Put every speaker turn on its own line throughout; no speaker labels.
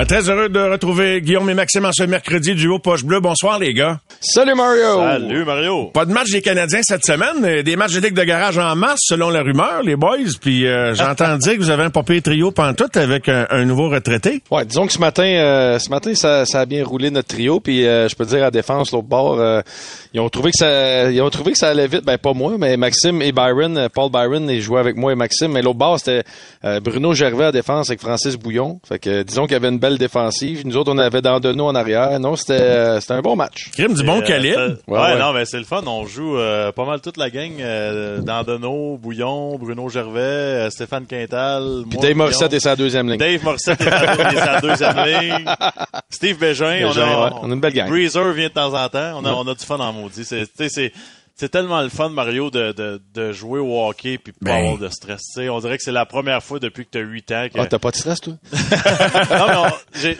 Ah, très heureux de retrouver Guillaume et Maxime en ce mercredi du haut poche bleu. Bonsoir les gars.
Salut Mario!
Salut Mario!
Pas de match des Canadiens cette semaine, euh, des matchs de ligue de garage en masse selon la rumeur, les boys. Puis euh, j'entends dire que vous avez un papier trio pantoute avec un, un, nouveau retraité.
Ouais, disons que ce matin, euh, ce matin ça, ça, a bien roulé notre trio. Puis je peux dire à défense l'autre bord, ils ont trouvé que ça, ils ont trouvé que ça allait vite. Ben pas moi, mais Maxime et Byron, Paul Byron, ils jouaient avec moi et Maxime. Mais l'autre bord c'était Bruno Gervais à défense avec Francis Bouillon. Fait que disons qu'il y avait une belle défensive. Nous autres, on avait Dandonneau en arrière. Non, c'était, c'était un bon match.
Crime du bon calibre.
Ouais, ouais, non, mais c'est le fun. On joue euh, pas mal toute la gang. Euh, Dandonneau, Bouillon, Bruno Gervais, euh, Stéphane Quintal.
Puis Dave Morissette est sa deuxième ligne.
Dave Morissette est sa deuxième ligne. Steve Bégin.
on, a, on, a une belle gang.
Breezer vient de temps en temps. On a, on a du fun en maudit. C'est, c'est, c'est tellement le fun, Mario, de, de, de jouer au hockey puis pas avoir de stress. T'sais, on dirait que c'est la première fois depuis que tu as 8 ans que...
Ah, t'as pas de stress, toi?
non, mais j'ai,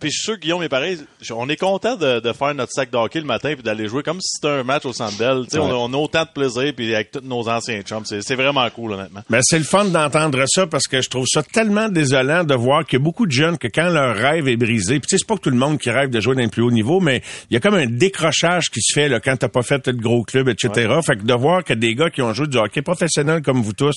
puis je suis sûr, Guillaume est pareil. On est content de, de faire notre sac de hockey le matin puis d'aller jouer comme si c'était un match au Centre Bell. Ouais. On, on, a autant de plaisir puis avec tous nos anciens chums. C'est, c'est vraiment cool, honnêtement.
Mais c'est le fun d'entendre ça parce que je trouve ça tellement désolant de voir qu'il y a beaucoup de jeunes que quand leur rêve est brisé, puis c'est pas que tout le monde qui rêve de jouer dans le plus haut niveau, mais il y a comme un décrochage qui se fait là, quand t'as pas fait de gros club, etc. Ouais. Fait que de voir que des gars qui ont joué du hockey professionnel comme vous tous,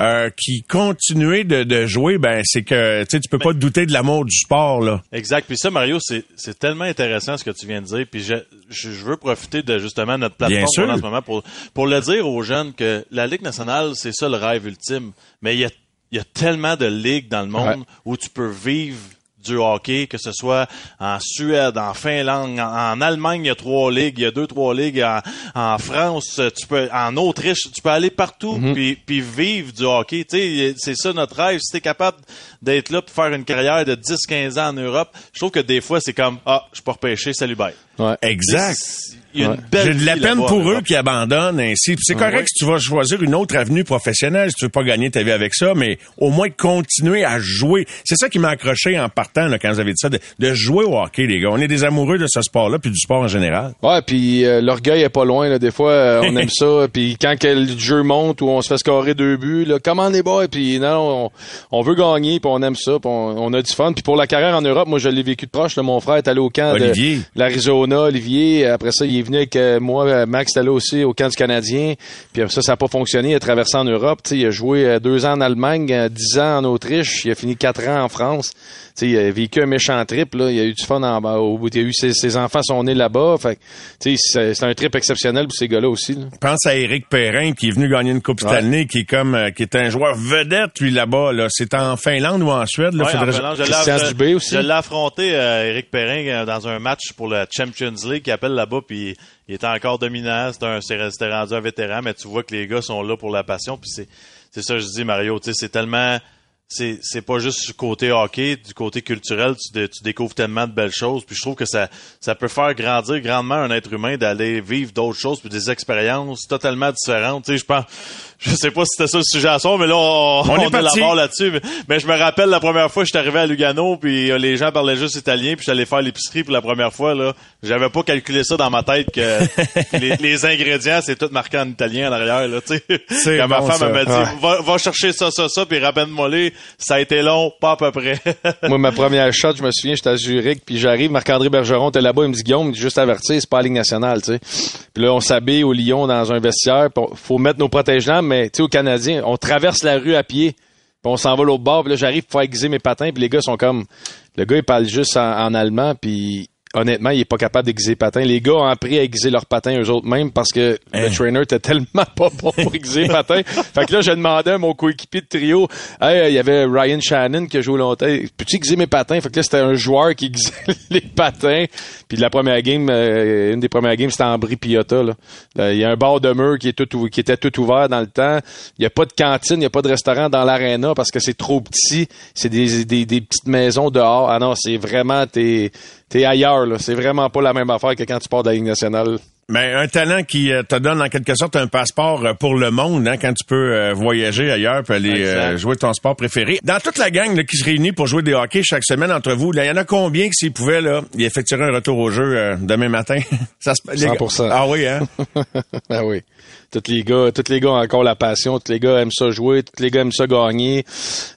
euh, qui continuent de, de, jouer, ben c'est que tu peux pas te douter de l'amour du sport là.
Exact. Puis ça, Mario, c'est c'est tellement intéressant ce que tu viens de dire. Puis je, je, veux profiter de justement notre plateforme en ce moment pour pour le dire aux jeunes que la Ligue nationale, c'est ça le rêve ultime. Mais il y a il y a tellement de ligues dans le monde ouais. où tu peux vivre du hockey, que ce soit en Suède, en Finlande, en, en, Allemagne, il y a trois ligues, il y a deux, trois ligues, en, en France, tu peux, en Autriche, tu peux aller partout mm -hmm. puis, puis vivre du hockey. Tu sais, c'est ça notre rêve. Si t'es capable d'être là pour faire une carrière de 10-15 ans en Europe, je trouve que des fois, c'est comme, ah, je suis pas repêché, salut bye.
Ouais. Exact.
Il y a une belle
J'ai de la peine pour eux qui abandonnent ainsi. C'est correct ouais. si tu vas choisir une autre avenue professionnelle, si tu veux pas gagner ta vie avec ça, mais au moins continuer à jouer. C'est ça qui m'a accroché en partant là, quand vous avez dit ça, de, de, jouer au hockey, les gars. On est des amoureux de ce sport-là, puis du sport en général.
Ouais, puis euh, l'orgueil est pas loin. Là. Des fois, euh, on aime ça. Puis quand que le jeu monte ou on se fait scorer deux buts, là, comment les boys? Puis non, on, on, veut gagner, puis on aime ça, puis on, on, a du fun. Puis pour la carrière en Europe, moi, je l'ai vécu de proche. Là. Mon frère est allé au camp
Olivier.
de l'Arizona, Olivier. Après ça, il est venu avec euh, moi, Max était là aussi au camp du Canadien. Puis ça, ça n'a pas fonctionné. Il a traversé en Europe. T'sais, il a joué deux ans en Allemagne, dix ans en Autriche. Il a fini quatre ans en France. T'sais, il a vécu un méchant trip. Là. Il a eu du fun en au bout. Il a eu ses, ses enfants sont nés là-bas. Fait c'est un trip exceptionnel pour ces gars-là aussi. Là.
Pense à Éric Perrin qui est venu gagner une Coupe
Ouais.
Stanley, qui est comme euh, qui est un joueur vedette lui là-bas. Là. C'est en Finlande ou en Suède. Là,
Ouais, en
faudrait-
Finlande, je l'ai- affronté, euh, Eric Perrin, euh, dans un match pour le Champions League, qui appelle là-bas, puis il était encore dominant. C'était rendu un vétéran, mais tu vois que les gars sont là pour la passion. Puis c'est c'est ça que je dis, Mario. C'est tellement c'est c'est pas juste du côté hockey, du côté culturel, tu, tu découvres tellement de belles choses. Puis je trouve que ça ça peut faire grandir grandement un être humain d'aller vivre d'autres choses puis des expériences totalement différentes. Tu sais, je pense, je sais pas si c'était ça le sujet à son, mais là on,
On est
on
parti.
élabore là-dessus. Mais, mais je me rappelle la première fois que je suis arrivé à Lugano, puis euh, les gens parlaient juste italien, puis j'allais faire l'épicerie pour la première fois là. J'avais pas calculé ça dans ma tête que les, les ingrédients c'est tout marqué en italien en arrière là. Tu sais, quand ma femme m'a dit
Ouais.
va, va chercher ça ça ça puis ramène-moi les. Ça a été long, pas à peu près.
Moi, ma première shot, je me souviens, j'étais à Zurich, puis j'arrive, Marc-André Bergeron était là-bas, il me dit Guillaume, juste avertir, c'est pas la Ligue nationale, tu sais. Puis là, on s'habille au Lyon dans un vestiaire, puis on- faut mettre nos protège-lames, mais tu sais, aux Canadiens, on traverse la rue à pied, puis on s'en va l'autre bord, puis là, j'arrive pour faire aiguiser mes patins, puis les gars sont comme, le gars, il parle juste en, en allemand, puis honnêtement, il est pas capable d'aiguiser les patins. Les gars ont appris à aiguiser leurs patins eux autres mêmes parce que
Hein?
le trainer était tellement pas bon pour aiguiser les patins. fait que là, je demandais à mon coéquipier de trio, hey, il y avait Ryan Shannon qui a joué longtemps. Peux-tu aiguiser mes patins? Fait que là, c'était un joueur qui aiguisait les patins. Puis la première game, euh, une des premières games, c'était en Brie Piotta, là. Là, Il y a un bar de mur qui est tout, ou- qui était tout ouvert dans le temps. Il n'y a pas de cantine, il n'y a pas de restaurant dans l'aréna parce que c'est trop petit. C'est des, des, des petites maisons dehors. Ah non, c'est vraiment, t'es, t'es ailleurs, là. C'est vraiment pas la même affaire que quand tu pars de la Ligue nationale.
Ben, un talent qui euh, te donne en quelque sorte un passeport euh, pour le monde, hein, quand tu peux euh, voyager ailleurs puis aller euh, jouer ton sport préféré. Dans toute la gang là, qui se réunit pour jouer des hockey chaque semaine entre vous, il y en a combien qui s'ils pouvaient là, ils effectueraient un retour au jeu euh, demain matin? Ça se... les gars-
100%.
Ah oui, hein?
ah oui. Tous les gars, tous les gars ont encore la passion, tous les gars aiment ça jouer, tous les gars aiment ça gagner.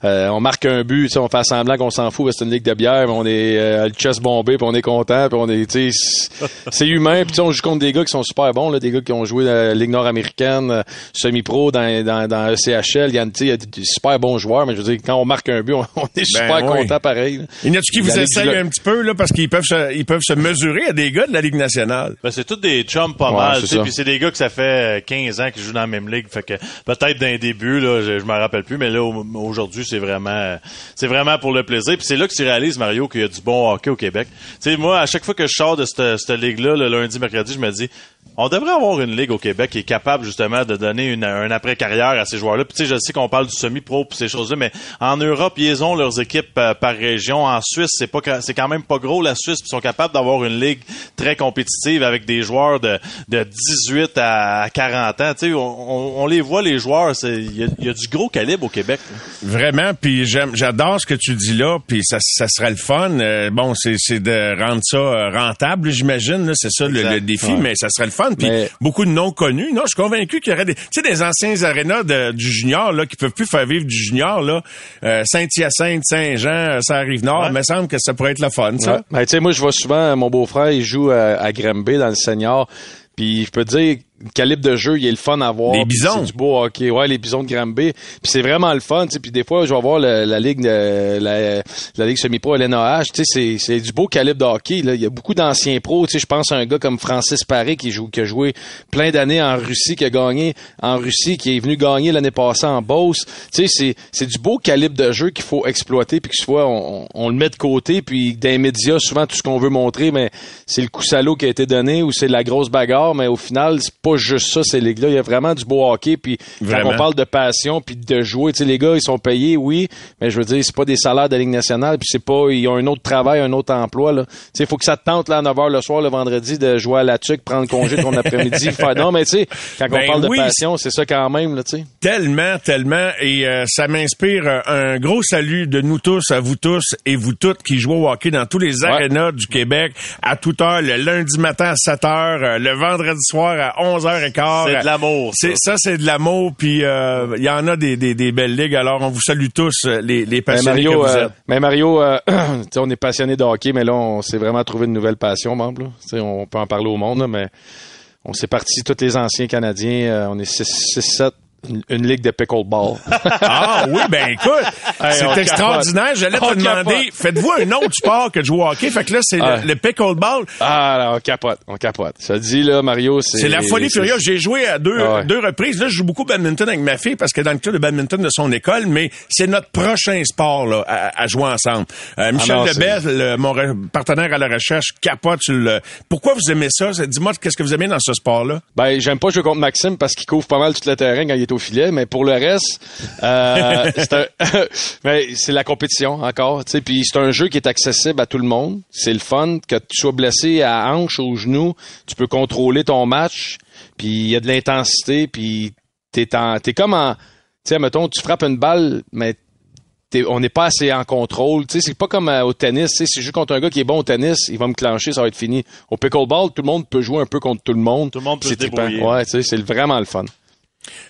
Euh, on marque un but, tu sais, on fait semblant qu'on s'en fout, parce que c'est une ligue de bière, mais on est euh, le chest bombé, puis on est content, puis on est, tu sais, c'est- humain. Puis tu sais, on joue contre des gars qui sont super bons, là, des gars qui ont joué dans la ligue nord-américaine, euh, semi-pro, dans, dans, dans le CHL. Il y a, tu sais, il y a des super bons joueurs, mais je veux dire, quand on marque un but, on, on est super
oui.
content pareil. là.
Il y en a qui vous essayent un petit peu là parce qu'ils peuvent se, ils peuvent se mesurer à des gars de la Ligue nationale?
Ben, c'est tous des chums pas
Ouais,
mal, puis c'est des gars que ça fait euh, 15 ans qu'ils jouent dans la même ligue, fait que peut-être d'un début là, je, je m'en rappelle plus, mais là au- aujourd'hui c'est vraiment c'est vraiment pour le plaisir, puis c'est là que tu réalises Mario qu'il y a du bon hockey au Québec. Tu sais moi à chaque fois que je sors de cette, cette ligue là le lundi mercredi, je me dis on devrait avoir une ligue au Québec qui est capable justement de donner une, un après-carrière à ces joueurs-là. Puis tu sais, je sais qu'on parle du semi-pro puis ces choses-là, mais en Europe, ils ont leurs équipes euh, par région. En Suisse, c'est pas c'est quand même pas gros la Suisse, puis ils sont capables d'avoir une ligue très compétitive avec des joueurs de, de 18 à 40 ans. Tu sais, on, on- on les voit les joueurs, c'est il y, a- il y a du gros calibre au Québec.
Vraiment, puis j'aime, j'adore ce que tu dis là, puis ça, ça serait le fun. Euh, bon, c'est, c'est de rendre ça euh, rentable, j'imagine. là, C'est ça le, le défi,
Ouais.
mais ça serait le fun. Puis
Mais-
beaucoup de non connus. Non, je suis convaincu qu'il y aurait des, tu sais, des anciens arénas de- du junior là qui peuvent plus faire vivre du junior là. Euh, Saint-Hyacinthe, Saint-Jean, ça arrive nord.
Ouais.
Il me semble que ça pourrait être le fun, ça.
Ouais. Ben, tu sais, moi, je vois souvent, mon beau-frère, il joue à, à dans le senior. Puis je peux te dire, le calibre de jeu, il est le fun à voir.
Les bisons.
C'est du beau hockey. Ouais, les bisons de Granby. Puis c'est vraiment le fun. tu sais. Puis des fois, je vais voir le- la ligue de- la, la ligue semi-pro LNAH. Tu sais, c'est, c'est du beau calibre de hockey. Là. Il y a beaucoup d'anciens pros. Tu sais, je pense à un gars comme Francis Paré qui, joue, qui a joué plein d'années en Russie, qui a gagné en Russie, qui est venu gagner l'année passée en Beauce. Tu sais, c'est, c'est du beau calibre de jeu qu'il faut exploiter puis que soit on, on- on le met de côté puis dans les médias souvent tout ce qu'on veut montrer mais c'est le coup salaud qui a été donné ou c'est la grosse bagarre mais au final c'est pas juste ça ces ligues là il y a vraiment du beau hockey puis quand on parle de passion puis de jouer tu sais les gars ils sont payés oui mais je veux dire c'est pas des salaires de la Ligue nationale puis c'est pas ils ont un autre travail un autre emploi là. Tu sais faut que ça te tente là à 9h le soir le vendredi de jouer à la tuque prendre congé ton après-midi faire non mais tu sais quand
Ben
on parle
oui,
de passion c'est ça quand même là tu sais.
Tellement, tellement, et euh, ça m'inspire euh, un gros salut de nous tous, à vous tous et vous toutes qui jouez au hockey dans tous les arénas du Québec à toute heure, le lundi matin à 7 heures, euh, le vendredi soir à 11h15.
C'est de l'amour. ça.
C'est ça, c'est de l'amour, puis euh, il y en a des, des, des belles ligues. Alors, on vous salue tous, euh, les, les
Mais
passionnés
Mario,
que vous
euh,
êtes.
mais Mario, euh, on est passionné de hockey, mais là, on s'est vraiment trouvé une nouvelle passion, membre. On peut en parler au monde, là, mais on s'est parti, tous les anciens Canadiens, on est 6-7, une, une ligue de pickleball.
Ah oui, ben écoute,
Hey,
c'est extraordinaire. J'allais te demander, faites-vous un autre sport que de jouer au hockey? Fait que là, c'est
Ah.
le, le pickleball.
ah, là, on capote, on capote. Ça dit, là, Mario, c'est...
C'est la folie furieuse. J'ai joué à deux,
Ah ouais.
deux reprises. Là, je joue beaucoup au badminton avec ma fille parce que dans le club de badminton de son école, mais c'est notre prochain sport là, à, à jouer ensemble. Euh, Michel
Ah non,
Lebel, le- mon re- partenaire à la recherche, capote sur le... Pourquoi vous aimez ça? Dis-moi, qu'est-ce que vous aimez dans ce sport-là?
Ben, j'aime pas jouer contre Maxime parce qu'il couvre pas mal tout le terrain quand il est au filet, mais pour le reste, euh, c'est un- mais c'est la compétition encore, puis c'est un jeu qui est accessible à tout le monde. C'est le fun que tu sois blessé à hanche ou au genou, tu peux contrôler ton match, puis il y a de l'intensité, puis t'es en, t'es comme en, tu sais, mettons, tu frappes une balle, mais on n'est pas assez en contrôle. C'est pas comme euh, au tennis. Tu sais, si je joue contre un gars qui est bon au tennis, il va me clencher, ça va être fini. Au pickleball, tout le monde peut jouer un peu contre tout le monde.
Tout le monde peut
C'est
se débrouiller.
Ouais, c'est vraiment le fun.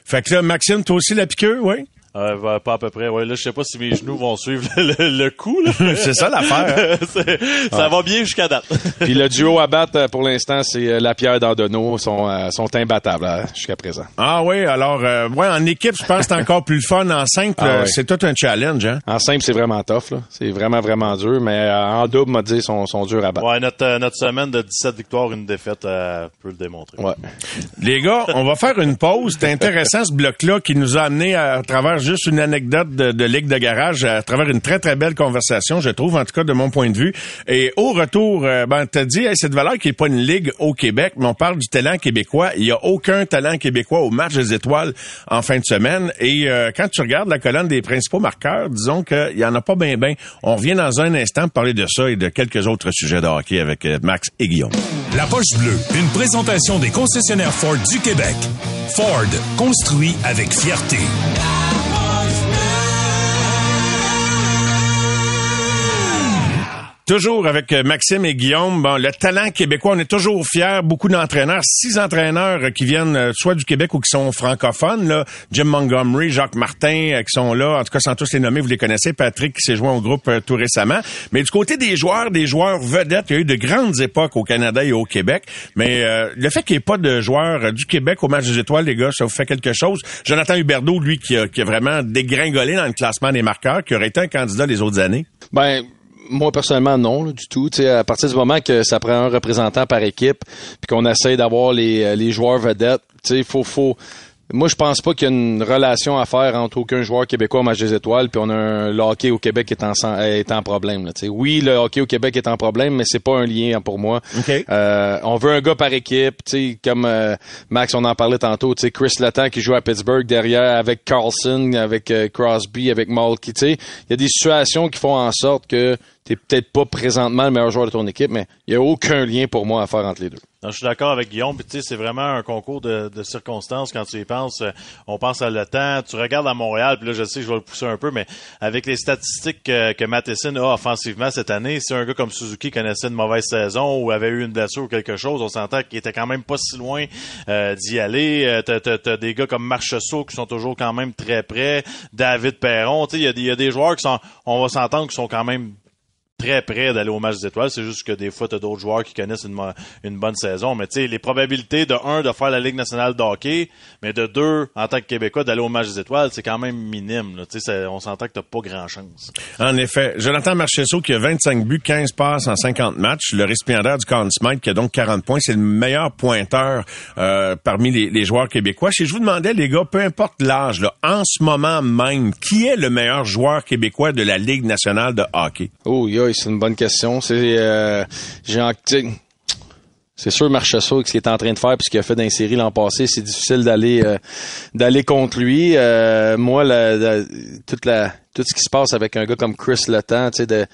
Fait que là, Maxime, toi aussi la piqûre, oui?
Euh, va- pas à peu près. Ouais, là, je sais pas si mes genoux vont suivre le, le coup. Là.
C'est ça l'affaire. hein?
Ça va bien jusqu'à date.
Puis le duo à battre euh, pour l'instant, c'est euh, Lapierre d'Andonneau, sont, euh, sont imbattables euh, jusqu'à présent.
Ah oui, alors, euh, ouais, en équipe, je pense que c'est encore plus le fun. En simple,
Ah
euh,
ouais.
c'est tout un challenge, hein?
En simple, c'est vraiment tough, là. C'est vraiment, vraiment dur, mais euh, en double, m'a dit, sont, sont durs à battre.
Ouais, notre, euh, notre semaine de 17 victoires, une défaite, euh, peut le démontrer.
Ouais.
Les gars, on va faire une pause. C'est intéressant ce bloc-là qui nous a amené à, travers juste une anecdote de, Ligue de garage à travers une très, très belle conversation, je trouve, en tout cas de mon point de vue. Et au retour, euh, ben, t'as dit, hey, cette valeur qui est pas une Ligue au Québec, mais on parle du talent québécois. Il y a aucun talent québécois au match des étoiles en fin de semaine. Et euh, quand tu regardes la colonne des principaux marqueurs, disons qu'il y en a pas bien, bien. On revient dans un instant pour parler de ça et de quelques autres sujets de hockey avec euh, Max et Guillaume.
La poche bleue, une présentation des concessionnaires Ford du Québec. Ford, construit avec fierté.
Toujours avec euh, Maxime et Guillaume. Bon, le talent québécois, on est toujours fiers. Beaucoup d'entraîneurs, six entraîneurs euh, qui viennent euh, soit du Québec ou qui sont francophones. Là. Jim Montgomery, Jacques Martin, qui sont là. En tout cas, sans tous les nommer, vous les connaissez. Patrick qui s'est joint au groupe tout récemment. Mais du côté des joueurs, des joueurs vedettes, il y a eu de grandes époques au Canada et au Québec. Mais le fait qu'il n'y ait pas de joueurs du Québec au match des étoiles, les gars, ça vous fait quelque chose? Jonathan Huberdeau, lui, qui a, qui a vraiment dégringolé dans le classement des marqueurs, qui aurait été un candidat les autres années?
Ben, moi personnellement non du tout. sais, à partir du moment que ça prend un représentant par équipe, puis qu'on essaye d'avoir les, euh, les joueurs vedettes, il faut faut moi, je pense pas qu'il y a une relation à faire entre aucun joueur québécois au match des étoiles, puis on a un, le hockey au Québec est en, est en problème. Là, oui, le hockey au Québec est en problème, mais c'est pas un lien pour moi. Euh, on veut un gars par équipe, comme euh, Max, on en parlait tantôt, Chris Letang qui joue à Pittsburgh derrière avec Carlson, avec euh, Crosby, avec Malky. Il y a des situations qui font en sorte que t'es peut-être pas présentement le meilleur joueur de ton équipe, mais il y a aucun lien pour moi à faire entre les deux
je suis d'accord avec Guillaume. Puis, c'est vraiment un concours de, circonstances quand tu y penses. Euh, on pense à le temps. Tu regardes à Montréal, puis là, je sais que je vais le pousser un peu, mais avec les statistiques que, que Matheson a offensivement cette année, si un gars comme Suzuki connaissait une mauvaise saison ou avait eu une blessure ou quelque chose, on s'entend qu'il était quand même pas si loin euh, d'y aller. Euh, t'as, as, des gars comme Marcheseau qui sont toujours quand même très près. David Perron. Il y, y a des joueurs qui sont, on va s'entendre, qui sont quand même très près d'aller au match des étoiles. C'est juste que des fois, tu as d'autres joueurs qui connaissent une, une bonne saison. Mais tu sais, les probabilités de un, de faire la Ligue nationale de hockey, mais de deux, en tant que Québécois, d'aller au match des étoiles, c'est quand même minime. Là. On s'entend que tu pas grand chance.
En effet. Jonathan Marchesso qui a 25 buts, 15 passes en 50 matchs. Le récipiendaire du Conn Smythe qui a donc 40 points. C'est le meilleur pointeur euh, parmi les, les, joueurs québécois. Si je vous demandais, les gars, peu importe l'âge, en ce moment même, qui est le meilleur joueur québécois de la Ligue nationale de hockey?
Oh, yeah c'est une bonne question. C'est euh, c'est sûr Marchessault ce qu'il est en train de faire puisqu'il a fait d'insérer l'an passé, c'est difficile d'aller euh, d'aller contre lui. Euh, moi, la, toute tout ce qui se passe avec un gars comme Chris Letang, tu sais de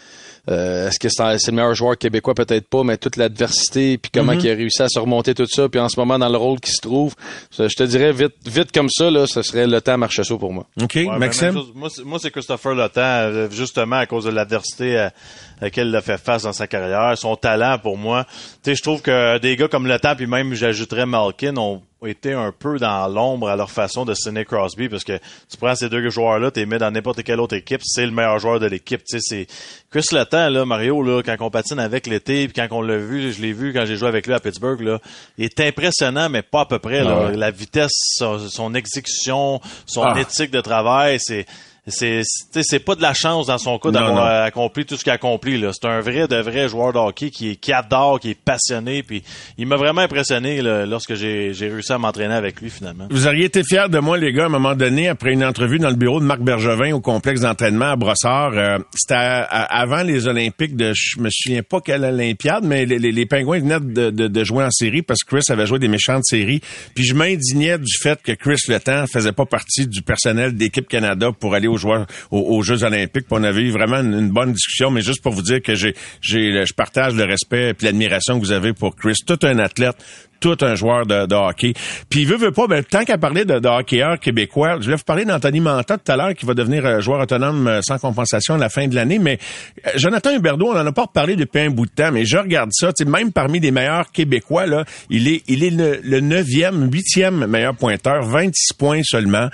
euh, est-ce que c'est le meilleur joueur québécois? Peut-être pas, mais toute l'adversité, puis comment mm-hmm. il a réussi à surmonter tout ça, puis en ce moment, dans le rôle qu'il se trouve, je te dirais, vite vite comme ça, là, ce serait le temps Marchessault pour moi.
OK, Maxime?
Moi, c'est Christopher Le Temps, justement, à cause de l'adversité à, laquelle il a fait face dans sa carrière, son talent, pour moi. Tu sais, je trouve que des gars comme Le Temps, puis même, j'ajouterais Malkin, ont été un peu dans l'ombre à leur façon de Sidney Crosby parce que tu prends ces deux joueurs-là, tu les mets dans n'importe quelle autre équipe, c'est le meilleur joueur de l'équipe. Tu sais, c'est Chris Letang, là, Mario, là, quand on patine avec l'été, puis quand on l'a vu, je l'ai vu quand j'ai joué avec lui à Pittsburgh, là, il est impressionnant, mais pas à peu près. Là. Ah La vitesse, son, exécution, son ah. éthique de travail, c'est c'est c'est pas de la chance dans son cas d'avoir accompli tout ce qu'il a accompli là. C'est un vrai de vrai joueur de hockey qui, qui adore, qui est passionné, puis il m'a vraiment impressionné lorsque j'ai réussi à m'entraîner avec lui finalement.
Vous auriez été fiers de moi les gars à un moment donné après une entrevue dans le bureau de Marc Bergevin au complexe d'entraînement à Brossard. Euh, C'était avant les Olympiques de je me souviens pas quelle Olympiade, mais les, les, les Pingouins venaient de, de, de, jouer en série parce que Chris avait joué des méchantes séries. Puis je m'indignais du fait que Chris Letang faisait pas partie du personnel d'équipe Canada pour aller aux joueurs aux, Jeux Olympiques. on avait eu vraiment une, bonne discussion, mais juste pour vous dire que j'ai, j'ai, je partage le respect et l'admiration que vous avez pour Chris, tout un athlète, tout un joueur de, hockey. Puis veut, veut pas, ben, tant qu'à parler de, de hockeyeur québécois, je vais vous parler d'Anthony Manta tout à l'heure, qui va devenir euh, joueur autonome euh, sans compensation à la fin de l'année. Mais euh, Jonathan Huberdeau, on en a pas reparlé depuis un bout de temps, mais je regarde ça, même parmi les meilleurs Québécois, là, il est, il est le neuvième, huitième meilleur pointeur, 26 points seulement.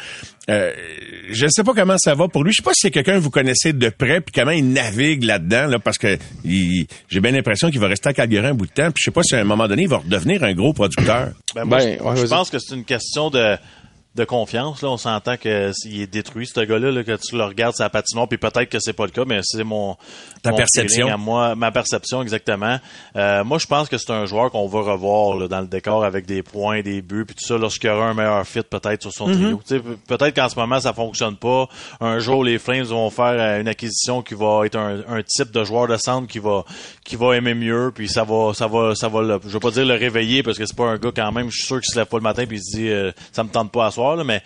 Euh, je ne sais pas comment ça va pour lui. Je sais pas si c'est quelqu'un que vous connaissez de près, puis comment il navigue là-dedans, là, parce que j'ai bien l'impression qu'il va rester à Calgary un bout de temps. Puis je sais pas si à un moment donné il va redevenir un gros producteur.
Ben, ben je pense que c'est une question de de confiance. Là, on s'entend que il est détruit ce gars-là, là, que tu le regardes sa patinoire, puis peut-être que c'est pas le cas, mais c'est mon
ta
mon
perception
feeling à moi, ma perception exactement. Euh, moi, je pense que c'est un joueur qu'on va revoir là, dans le décor avec des points, des buts, puis tout ça lorsqu'il y aura un meilleur fit peut-être sur son trio. Tu sais, pe- Peut-être qu'en ce moment ça fonctionne pas. Un jour, les Flames vont faire euh, une acquisition qui va être un, un type de joueur de centre qui va qui va aimer mieux, puis ça va ça va ça va le, je veux pas dire le réveiller parce que c'est pas un gars quand même. Je suis sûr qu'il se lève pas le matin puis il se dit euh, ça me tente pas à soir mais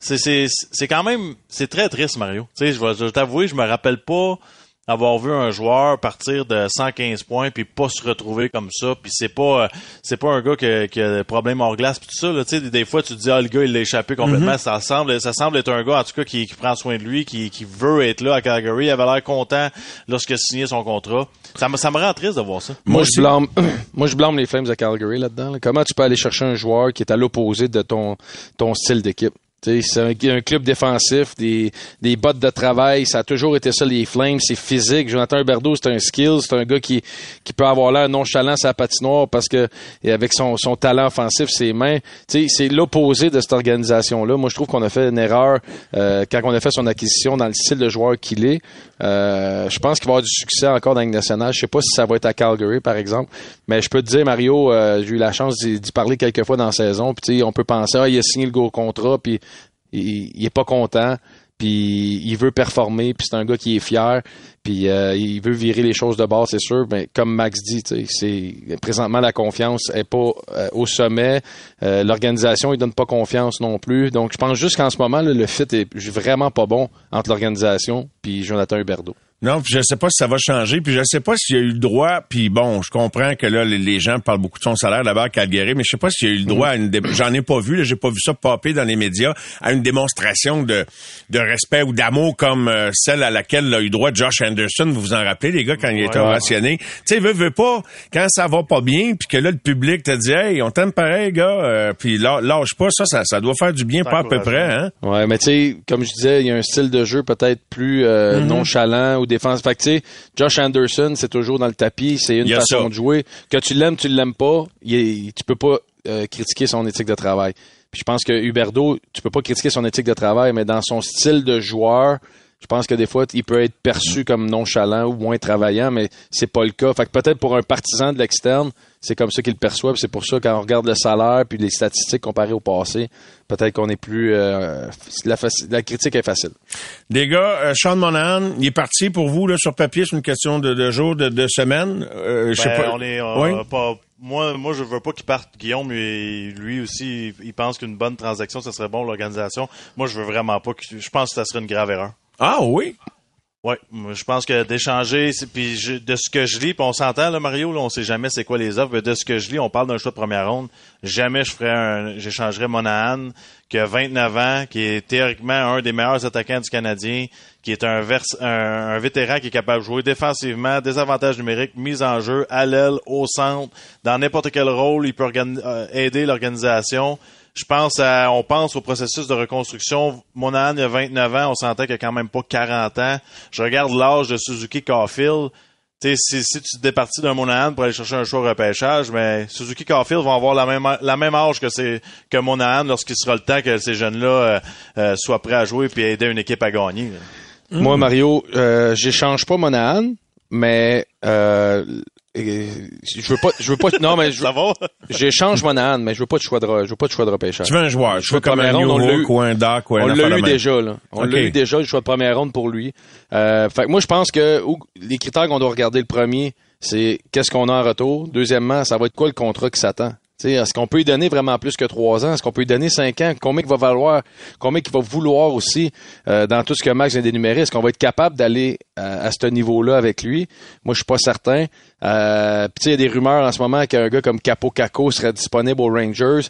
c'est quand même c'est très triste Mario. Tu sais, je vais t'avouer, je me rappelle pas avoir vu un joueur partir de 115 points puis pas se retrouver comme ça puis c'est pas euh, c'est pas un gars qui, qui a des problèmes hors glace puis tout ça là tu sais des, fois tu te dis ah le gars il l'a échappé complètement ça semble ça semble être un gars en tout cas qui, qui prend soin de lui qui, qui veut être là à Calgary il avait l'air content lorsqu'il a signé son contrat ça me ça me rend triste de voir ça
Moi, je blâme, moi, je blâme les Flames de Calgary là-dedans. là. Comment tu peux aller chercher un joueur qui est à l'opposé de ton, ton style d'équipe? C'est un, un club défensif, des, des bottes de travail, ça a toujours été ça, les Flames, c'est physique. Jonathan Huberdeau, c'est un skill, c'est un gars qui, qui peut avoir l'air nonchalant la patinoire parce que, et avec son, son talent offensif, ses mains, c'est l'opposé de cette organisation-là. Moi, je trouve qu'on a fait une erreur euh, quand on a fait son acquisition dans le style de joueur qu'il est. Euh, je pense qu'il va avoir du succès encore dans la Ligue nationale. Je sais pas si ça va être à Calgary, par exemple. Mais je peux te dire, Mario, euh, j'ai eu la chance d'y parler quelques fois dans la saison. Puis on peut penser, ah, il a signé le gros contrat, puis il, il est pas content, puis il veut performer, puis c'est un gars qui est fier, puis euh, il veut virer les choses de bord, c'est sûr. Mais comme Max dit, c'est présentement la confiance est pas euh, au sommet. Euh, L'organisation, il donne pas confiance non plus. Donc, je pense juste qu'en ce moment, le fit est vraiment pas bon entre l'organisation puis Jonathan Huberdeau.
Non, puis je sais pas si ça va changer, puis je sais pas s'il y a eu le droit, puis bon, je comprends que là, les- les gens parlent beaucoup de son salaire là-bas à Calgary, mais je sais pas s'il y a eu le droit à une... dé- J'en ai pas vu, là, j'ai pas vu ça popper dans les médias, à une démonstration de, de respect ou d'amour comme euh, celle à laquelle a eu droit Josh Anderson, vous vous en rappelez, les gars, quand il était
Ouais.
ovationné? Tu sais, veut, veut pas, quand ça va pas bien, puis que là, le public te dit « Hey, on t'aime pareil, gars euh, puis là, lâche pas, ça, ça, ça doit faire du bien, pas à peu près, hein?
Ouais, mais tu sais, comme je disais, il y a un style de jeu peut-être plus euh,
Mhm.
nonchalant ou défense. Fait que tu sais, Josh Anderson, c'est toujours dans le tapis, c'est une façon
ça.
de jouer. Que tu l'aimes, tu l'aimes pas, il est- tu peux pas euh, critiquer son éthique de travail. Puis je pense que Huberdo, tu peux pas critiquer son éthique de travail, mais dans son style de joueur, je pense que des fois, il peut être perçu comme nonchalant ou moins travaillant, mais c'est pas le cas. Fait que peut-être pour un partisan de l'externe, c'est comme ça qu'il le perçoit. puis C'est pour ça quand on regarde le salaire puis les statistiques comparées au passé, peut-être qu'on est plus euh, la, critique est facile.
Des gars, euh, Sean Monahan, il est parti pour vous là sur papier, c'est une question de, de jours, de, de semaines. Euh, je sais
Ben,
pas.
on est
Oui?
pas moi moi je veux pas qu'il parte Guillaume mais lui aussi il, pense qu'une bonne transaction ce serait bon pour l'organisation. Moi je veux vraiment pas que je pense que ça serait une grave erreur.
Ah oui?
Moi, je pense que d'échanger, puis je- de ce que je lis, puis on s'entend là, Mario, là, on sait jamais c'est quoi les offres, mais de ce que je lis, on parle d'un choix de première ronde. Jamais je ferais un, j'échangerais Monahan, qui a 29 ans, qui est théoriquement un des meilleurs attaquants du Canadien, qui est un, vétéran qui est capable de jouer défensivement, des avantages numériques, mise en jeu, à l'aile, au centre, dans n'importe quel rôle, il peut euh, aider l'organisation. Je pense à, on pense au processus de reconstruction. Monahan, a 29 ans, on s'entend qu'il a quand même pas 40 ans. Je regarde l'âge de Suzuki Caulfield. Tu sais, si, si tu te départis d'un Monahan pour aller chercher un choix repêchage, mais Suzuki Caulfield vont avoir la même, la même âge que, c'est, que Monahan lorsqu'il sera le temps que ces jeunes-là euh, euh, soient prêts à jouer puis aider une équipe à gagner.
Moi, Mario, euh, j'échange pas Monahan, mais euh, je veux pas, je veux pas, non, mais je
Ça va?
j'échange Monahan, mais je veux pas de choix de, je veux pas de choix de repêchage.
Tu veux un joueur, tu veux comme un
première
New. Hook ou un Doc ou un
On l'a eu déjà, là. On
Ok.
l'a eu déjà, le choix de première ronde pour lui. Euh, fait que moi, je pense que où- les critères qu'on doit regarder le premier, c'est qu'est-ce qu'on a en retour. Deuxièmement, ça va être quoi le contrat qui s'attend? Est-ce qu'on peut lui donner vraiment plus que trois ans? Est-ce qu'on peut lui donner cinq ans? Combien il va valoir? Combien il va vouloir aussi euh, dans tout ce que Max vient d'énumérer? Est-ce qu'on va être capable d'aller euh, à ce niveau-là avec lui? Moi, je suis pas certain. Euh, il y a des rumeurs en ce moment qu'un gars comme Capo Caco serait disponible aux Rangers.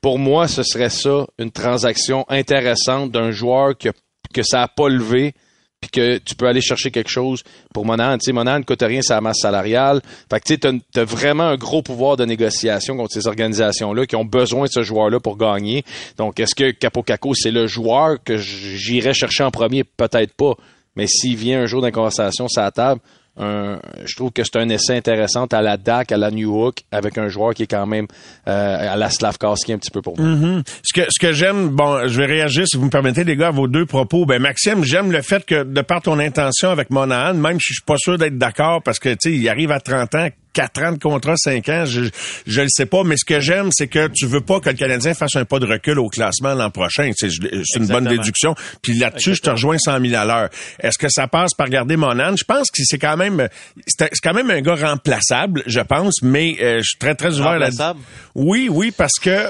Pour moi, ce serait ça, une transaction intéressante d'un joueur que, que ça a pas levé puis que tu peux aller chercher quelque chose pour Monahan. Tu sais, Monahan ne coûte rien sa masse salariale. Fait que tu sais, t'as as vraiment un gros pouvoir de négociation contre ces organisations-là qui ont besoin de ce joueur-là pour gagner. Donc, est-ce que Capo Caco, c'est le joueur que j'irais chercher en premier? Peut-être pas. Mais s'il vient un jour dans la conversation, la table, un, je trouve que c'est un essai intéressant à la DAC, à la New Hook, avec un joueur qui est quand même euh, à la Slavkowski un petit peu pour moi.
Mm-hmm. Ce que ce que j'aime, bon, je vais réagir si vous me permettez les gars à vos deux propos. Ben Maxime, j'aime le fait que de par ton intention avec Monahan, même si je suis pas sûr d'être d'accord parce que tu sais, il arrive à 30 ans, 4 ans de contrat, 5 ans, je je le sais pas, mais ce que j'aime, c'est que tu veux pas que le Canadien fasse un pas de recul au classement l'an prochain. C'est une bonne déduction. Puis là-dessus, je te rejoins 100 000 à l'heure. Est-ce que ça passe par garder Monahan? Je pense que c'est quand même c'est quand même un gars remplaçable, je pense, mais euh, je suis très, très ouvert à la... Oui, oui, parce que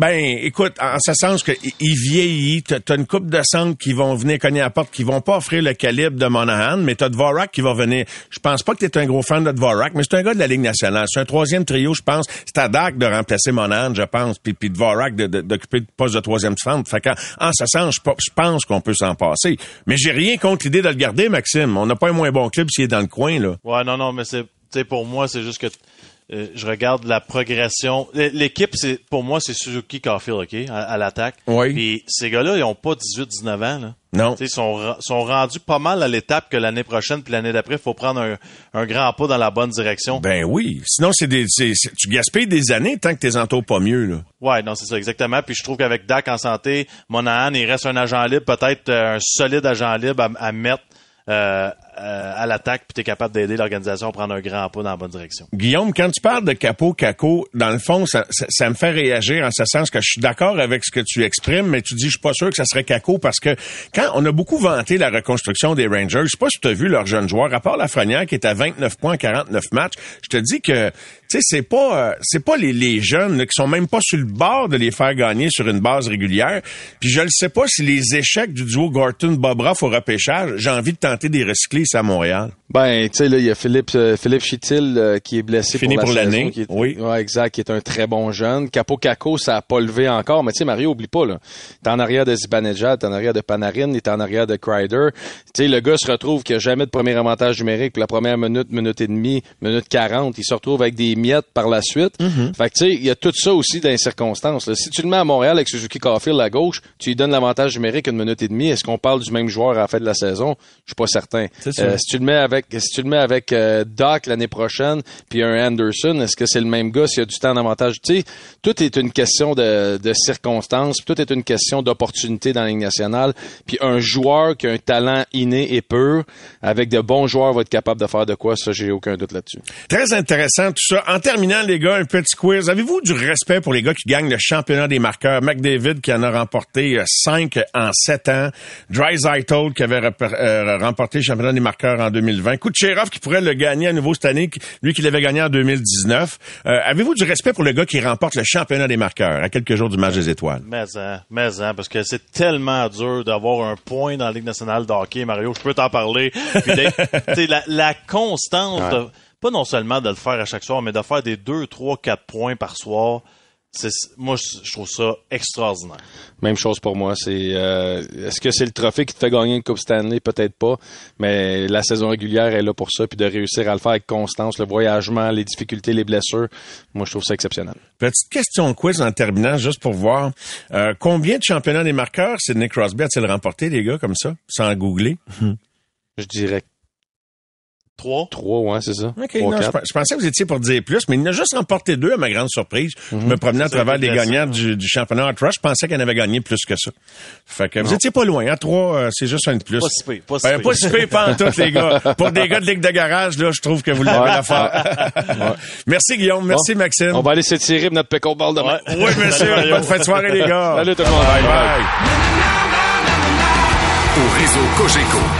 ben, écoute, en ce sens que il vieillit, t'as une coupe de centres qui vont venir cogner à la porte, qui vont pas offrir le calibre de Monahan, mais t'as Dvorak qui va venir. Je pense pas que t'es un gros fan de Dvorak, mais c'est un gars de la Ligue nationale. C'est un troisième trio, je pense. C'est à Dak de remplacer Monahan, je pense, puis, puis Dvorak d'occuper le poste de troisième centre. Fait qu'en en ce sens, je, pense qu'on peut s'en passer. Mais j'ai rien contre l'idée de le garder, Maxime. On n'a pas un moins bon club s'il est dans le coin, là.
Ouais, non, non, mais c'est, pour moi, c'est juste que euh, je regarde la progression. L'équipe, c'est pour moi, c'est Suzuki Caulfield, OK, à, l'attaque.
Oui.
Puis ces gars-là, ils ont pas 18-19 ans. Là.
Non.
ils sont, sont rendus pas mal à l'étape que l'année prochaine puis l'année d'après, il faut prendre un, un, grand pas dans la bonne direction.
Ben oui. Sinon, c'est des, tu gaspilles des années tant que t'es entoures pas mieux. Là.
Ouais, non, c'est ça, exactement. Puis je trouve qu'avec Dak en santé, Monahan, il reste un agent libre, peut-être euh, un solide agent libre à mettre euh, euh, à l'attaque, puis tu es capable d'aider l'organisation à prendre un grand pas dans la bonne direction.
Guillaume, quand tu parles de capot, caco, dans le fond, ça, me fait réagir en ce sens que je suis d'accord avec ce que tu exprimes, mais tu dis, je suis pas sûr que ça serait caco parce que quand on a beaucoup vanté la reconstruction des Rangers, je sais pas si tu as vu leurs jeunes joueurs, à part Lafrenière qui est à 29 points, 49 matchs, je te dis que, tu sais, c'est pas, euh, c'est pas les, les jeunes qui sont même pas sur le bord de les faire gagner sur une base régulière. Puis je ne sais pas si les échecs du duo Gorton-Bobroff au repêchage, j'ai envie de tenter des recycler à Montréal.
Ben, tu sais, là, il y a Philippe, euh, Philippe Chitil euh, qui est blessé
Fini
pour
l'année. Oui.
Ouais, exact, qui est un très bon jeune. Capo Caco, ça a pas levé encore, mais tu sais, Mario, oublie pas, là. T'es en arrière de Zibanejad, t'es en arrière de Panarin, t'es en arrière de Kreider. Tu sais, le gars se retrouve qu'il a jamais de premier avantage numérique pour la première minute, minute et demie, minute 40. Il se retrouve avec des miettes par la suite.
Mm-hmm.
Fait que tu sais, il y a tout ça aussi dans les circonstances. Si tu le mets à Montréal avec Suzuki Caulfield à gauche, tu lui donnes l'avantage numérique une minute et demie. Est-ce qu'on parle du même joueur à la fin de la saison? Je suis pas certain. Euh, si tu le mets avec, si tu le mets avec euh, Doc l'année prochaine, puis un Anderson, est-ce que c'est le même gars s'il y a du temps d'avantage? Tu sais, tout est une question de, de circonstances, tout est une question d'opportunité dans la Ligue nationale. Puis un joueur qui a un talent inné et pur, avec de bons joueurs, va être capable de faire de quoi? Ça, j'ai aucun doute là-dessus.
Très intéressant tout ça. En terminant, les gars, un petit quiz. Avez-vous du respect pour les gars qui gagnent le championnat des marqueurs? McDavid qui en a remporté 5 euh, en 7 ans. Dry qui avait remporté le championnat des marqueurs en 2020. Kucherov qui pourrait le gagner à nouveau cette année, lui qui l'avait gagné en 2019. Euh, avez-vous du respect pour le gars qui remporte le championnat des marqueurs? À quelques jours du match des étoiles?
Mais, hein, mais, hein, parce que c'est tellement dur d'avoir un point dans la Ligue nationale de hockey, Mario. Je peux t'en parler. Puis la, la constance, pas non seulement de le faire à chaque soir, mais de faire des 2, 3, 4 points par soir moi je trouve ça extraordinaire.
Même chose pour moi. C'est euh, est-ce que c'est le trophée qui te fait gagner une Coupe Stanley? Peut-être pas, mais la saison régulière est là pour ça, puis de réussir à le faire avec constance, le voyagement, les difficultés, les blessures. Moi, je trouve ça exceptionnel.
Petite question de quiz en terminant, juste pour voir euh, combien de championnats des marqueurs Sidney Crosby a-t-il remporté, les gars, comme ça, sans googler?
Je dirais
Trois?
Trois, ouais, c'est ça.
OK, non, je, pensais que vous étiez pour dire plus, mais il a juste remporté deux à ma grande surprise. Je me promenais à travers les gagnants du, du, championnat Hot Rush. Je pensais qu'il en avait gagné plus que ça. Fait que vous étiez pas loin. Hein? Trois, euh, c'est juste un de plus.
Pas si peu, pas
si ben, Pas pas en tout, les gars. Pour des gars de Ligue de garage, là, je trouve que vous l'avez à faire. Merci, Guillaume. Merci, Maxime.
On va aller s'étirer notre pickleball demain.
Oui, monsieur. Bonne fin de soirée, les gars.
Salut tout le monde. Bye, bye.
Au réseau Cogeco.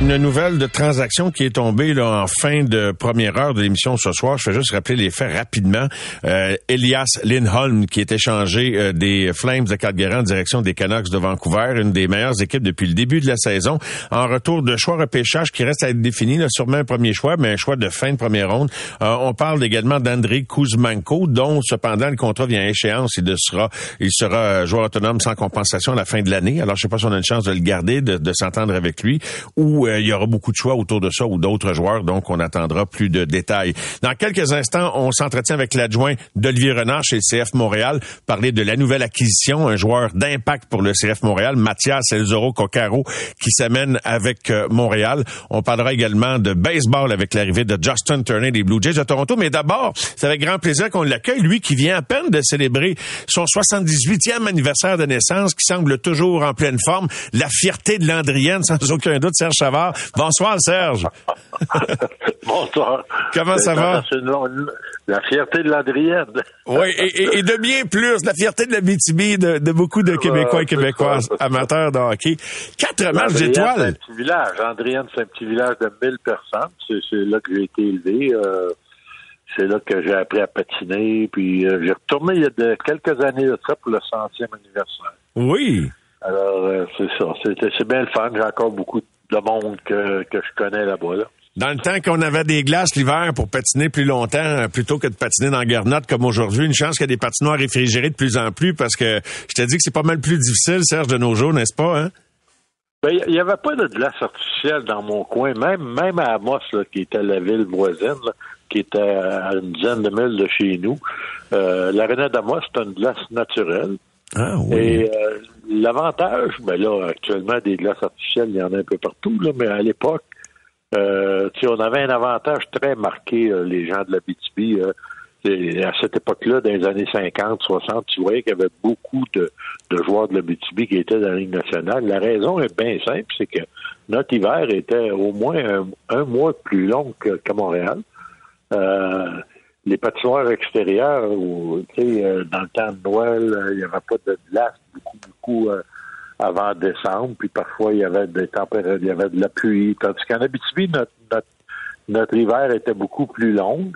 une nouvelle de transaction qui est tombée là, en fin de première heure de l'émission ce soir. Je vais juste rappeler les faits rapidement. Euh, Elias Lindholm qui est échangé euh, des Flames de Calgary en direction des Canucks de Vancouver, une des meilleures équipes depuis le début de la saison. En retour de choix repêchage qui reste à être défini, là, sûrement un premier choix, mais un choix de fin de première ronde. Euh, on parle également d'André Kuzmanko, dont cependant le contrat vient à échéance. Il sera, il sera joueur autonome sans compensation à la fin de l'année. Alors je sais pas si on a une chance de le garder, de, de s'entendre avec lui, ou euh, il y aura beaucoup de choix autour de ça ou d'autres joueurs, donc on attendra plus de détails. Dans quelques instants, on s'entretient avec l'adjoint d'Olivier Renard chez le CF Montréal, parler de la nouvelle acquisition, un joueur d'impact pour le CF Montréal, Mathias Elzoro Coccaro, qui s'amène avec euh, Montréal. On parlera également de baseball avec l'arrivée de Justin Turner des Blue Jays de Toronto. Mais d'abord, c'est avec grand plaisir qu'on l'accueille, lui qui vient à peine de célébrer son 78e anniversaire de naissance, qui semble toujours en pleine forme. La fierté de l'Andrienne, sans aucun doute, Serge Chavard. Bonsoir, Serge.
Bonsoir.
Comment ça va?
La fierté de l'Andrienne.
oui, et, de bien plus, la fierté de la BTB, de, de beaucoup de Québécois et Québécoises amateurs de hockey. Quatre matchs d'étoiles.
C'est un petit village. Andrienne, c'est un petit village de 1000 personnes. C'est là que j'ai été élevé. Euh, c'est là que j'ai appris à patiner. Puis euh, j'ai retourné il y a de, quelques années de ça pour le centième anniversaire.
Oui.
Alors, euh, c'est ça. C'est bien le fun. J'ai encore beaucoup de monde que, que je connais là-bas. Là.
Dans le temps qu'on avait des glaces l'hiver pour patiner plus longtemps, euh, plutôt que de patiner dans Garnotte comme aujourd'hui, une chance qu'il y a des patinoires réfrigérés de plus en plus parce que je t'ai dit que c'est pas mal plus difficile, Serge, de nos jours, n'est-ce pas? Hein?
Ben, il n'y avait pas de glace artificielle dans mon coin, même même à Amos, là, qui était la ville voisine, qui était à une dizaine de milles de chez nous. Euh, L'aréna d'Amos, c'est une glace naturelle.
Ah oui.
Et euh, l'avantage, ben là, actuellement, des glaces artificielles, il y en a un peu partout, là, mais à l'époque, euh, on avait un avantage très marqué, euh, les gens de la BTB. Euh, à cette époque-là, dans les années 50, 60, tu voyais qu'il y avait beaucoup de, joueurs de la BTB qui étaient dans la Ligue nationale. La raison est bien simple, c'est que notre hiver était au moins un, mois plus long qu'à Montréal. Les patinoires extérieures, où, euh, dans le temps de Noël, euh, il n'y avait pas de glace beaucoup, beaucoup euh, avant décembre, puis parfois il y avait des températures, il y avait de la pluie. Tandis qu'en Abitibi, notre, notre, notre hiver était beaucoup plus long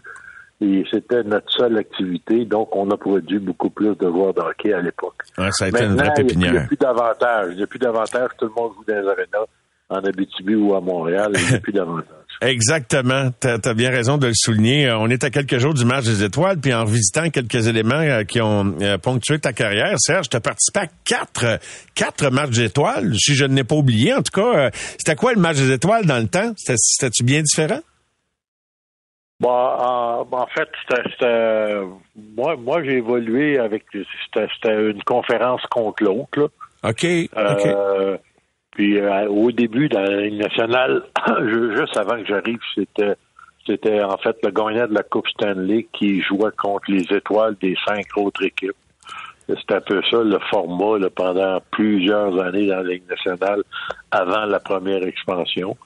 et c'était notre seule activité, donc on a produit beaucoup plus de joueurs de hockey à l'époque.
ça a été une vraie pépinière.
Il n'y a plus d'avantages. Il n'y a plus d'avantages. Tout le monde joue dans les arénas en Abitibi ou à Montréal. A plus d'avantages.
Exactement. Tu as, bien raison de le souligner. Euh, on est à quelques jours du match des étoiles, puis en revisitant quelques éléments euh, qui ont euh, ponctué ta carrière, Serge, tu as participé à quatre, quatre matchs des étoiles, si je ne l'ai pas oublié. En tout cas, c'était quoi le match des étoiles dans le temps? C'était-tu bien différent?
Bon, en, fait, c'était moi, moi j'ai évolué avec c'était une conférence contre l'autre.
OK. OK.
Puis euh, au début dans la Ligue nationale, juste avant que j'arrive, c'était c'était en fait le gagnant de la Coupe Stanley qui jouait contre les étoiles des cinq autres équipes. C'était un peu ça le format là, pendant plusieurs années dans la Ligue nationale avant la première expansion.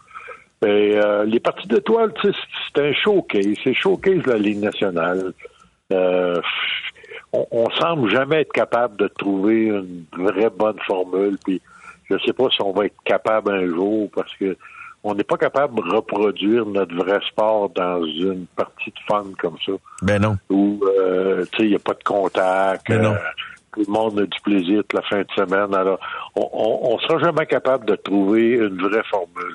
Et euh, les parties d'étoiles, c'est un showcase. C'est showcase de la Ligue nationale. Euh, on, on semble jamais être capable de trouver une vraie bonne formule. Puis je ne sais pas si on va être capable un jour parce que on n'est pas capable de reproduire notre vrai sport dans une partie de fun comme ça.
Ben non.
Où, euh, tu sais, il n'y a pas de contact.
Ben non. Euh,
tout le monde a du plaisir toute la fin de semaine. Alors, on ne sera jamais capable de trouver une vraie formule.